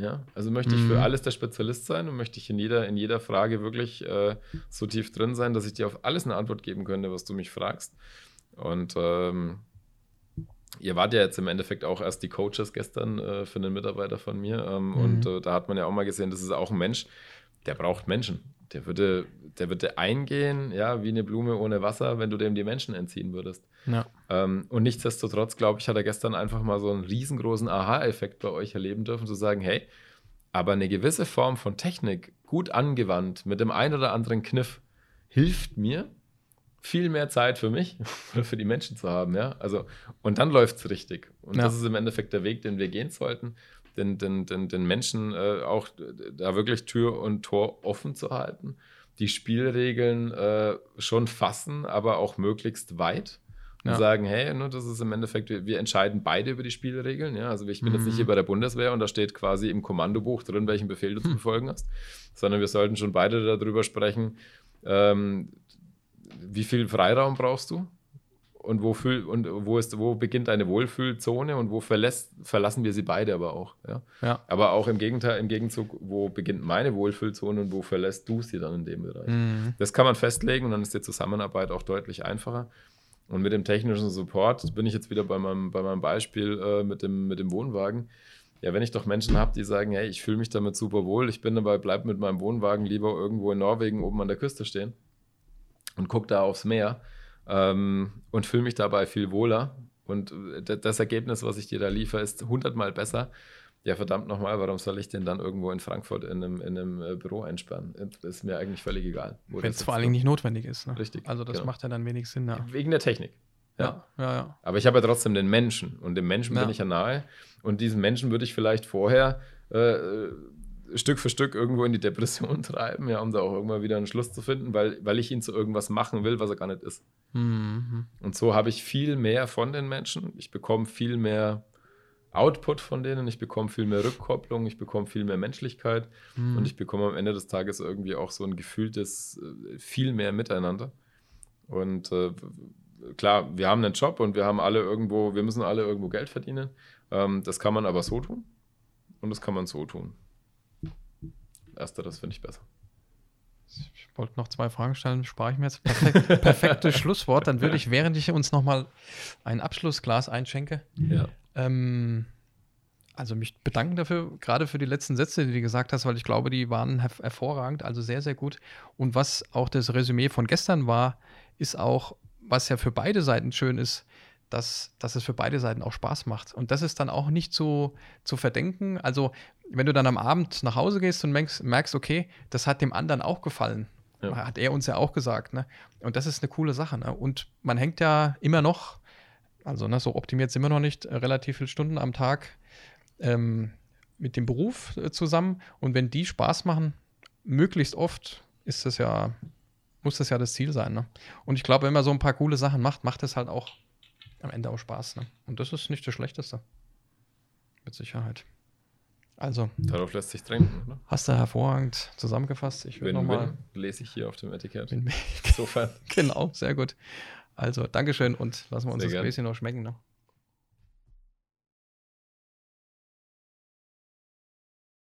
Ja, also möchte ich für mhm. alles der Spezialist sein und möchte ich in jeder, in jeder Frage wirklich äh, so tief drin sein, dass ich dir auf alles eine Antwort geben könnte, was du mich fragst. Und ähm, ihr wart ja jetzt im Endeffekt auch erst die Coaches gestern äh, für einen Mitarbeiter von mir. Ähm, mhm. Und äh, da hat man ja auch mal gesehen, das ist auch ein Mensch, der braucht Menschen. Der würde, der würde eingehen, ja, wie eine Blume ohne Wasser, wenn du dem die Menschen entziehen würdest. Ja. Ähm, und nichtsdestotrotz, glaube ich, hat er gestern einfach mal so einen riesengroßen Aha-Effekt bei euch erleben dürfen, zu sagen, hey, aber eine gewisse Form von Technik, gut angewandt, mit dem einen oder anderen Kniff, hilft mir, viel mehr Zeit für mich oder für die Menschen zu haben, ja. Also, und dann läuft es richtig. Und ja. das ist im Endeffekt der Weg, den wir gehen sollten den, den, den, den Menschen äh, auch da wirklich Tür und Tor offen zu halten, die Spielregeln äh, schon fassen, aber auch möglichst weit. Und ja. sagen, hey, ne, das ist im Endeffekt, wir, wir, entscheiden beide über die Spielregeln. Ja? Also ich bin mhm. jetzt nicht hier bei der Bundeswehr und da steht quasi im Kommandobuch drin, welchen Befehl du zu hm. befolgen hast, sondern wir sollten schon beide darüber sprechen, ähm, wie viel Freiraum brauchst du? und wo, fühl, und wo, ist, wo beginnt deine Wohlfühlzone und wo verlässt, verlassen wir sie beide aber auch. Ja? ja? Aber auch im Gegenteil, im Gegenzug, wo beginnt meine Wohlfühlzone und wo verlässt du sie dann in dem Bereich. Mhm. Das kann man festlegen und dann ist die Zusammenarbeit auch deutlich einfacher. Und mit dem technischen Support bin ich jetzt wieder bei meinem, bei meinem Beispiel äh, mit, dem, mit dem Wohnwagen. Ja, wenn ich doch Menschen habe, die sagen, hey, ich fühle mich damit super wohl, ich bin dabei, bleib mit meinem Wohnwagen lieber irgendwo in Norwegen oben an der Küste stehen und gucke da aufs Meer ähm, und fühle mich dabei viel wohler. Und äh, das Ergebnis, was ich dir da liefere, ist hundertmal besser. Ja, verdammt nochmal, warum soll ich den dann irgendwo in Frankfurt in einem, in einem äh, Büro einsperren? Ist mir eigentlich völlig egal. Wenn es vor allen Dingen nicht notwendig ist. Ne? Richtig. Also das genau. macht ja dann wenig Sinn. Ja. Wegen der Technik. Ja. Ja, ja, ja. Aber ich habe ja trotzdem den Menschen und dem Menschen bin ich ja nahe. Und diesen Menschen würde ich vielleicht vorher äh, Stück für Stück irgendwo in die Depression treiben, ja, um da auch irgendwann wieder einen Schluss zu finden, weil, weil ich ihn zu irgendwas machen will, was er gar nicht ist. Mhm. Und so habe ich viel mehr von den Menschen. Ich bekomme viel mehr Output von denen, ich bekomme viel mehr Rückkopplung, ich bekomme viel mehr Menschlichkeit mhm. und ich bekomme am Ende des Tages irgendwie auch so ein gefühltes äh, viel mehr Miteinander. Und äh, klar, wir haben einen Job und wir haben alle irgendwo, wir müssen alle irgendwo Geld verdienen. Ähm, das kann man aber so tun und das kann man so tun. Ersteres finde ich besser. Ich wollte noch zwei Fragen stellen, spare ich mir jetzt. Perfekt, perfektes Schlusswort. Dann würde ich, während ich uns nochmal ein Abschlussglas einschenke, ja. Ähm, also mich bedanken dafür, gerade für die letzten Sätze, die du gesagt hast, weil ich glaube, die waren her hervorragend, also sehr, sehr gut. Und was auch das Resümee von gestern war, ist auch, was ja für beide Seiten schön ist, dass, dass es für beide Seiten auch Spaß macht. Und das ist dann auch nicht so zu verdenken. Also, wenn du dann am Abend nach Hause gehst und merkst, merkst okay, das hat dem anderen auch gefallen. Ja. Hat er uns ja auch gesagt. Ne? Und das ist eine coole Sache. Ne? Und man hängt ja immer noch, also ne, so optimiert sind wir noch nicht, äh, relativ viele Stunden am Tag ähm, mit dem Beruf äh, zusammen. Und wenn die Spaß machen, möglichst oft, ist das ja, muss das ja das Ziel sein. Ne? Und ich glaube, wenn man so ein paar coole Sachen macht, macht es halt auch am Ende auch Spaß. Ne? Und das ist nicht das Schlechteste. Mit Sicherheit. Also. Darauf lässt sich trinken, oder? Hast du hervorragend zusammengefasst. Ich würde nochmal. Lese ich hier auf dem Etikett. Insofern. genau, sehr gut. Also, Dankeschön und lassen wir uns sehr das gern. Gläschen noch schmecken. Ne?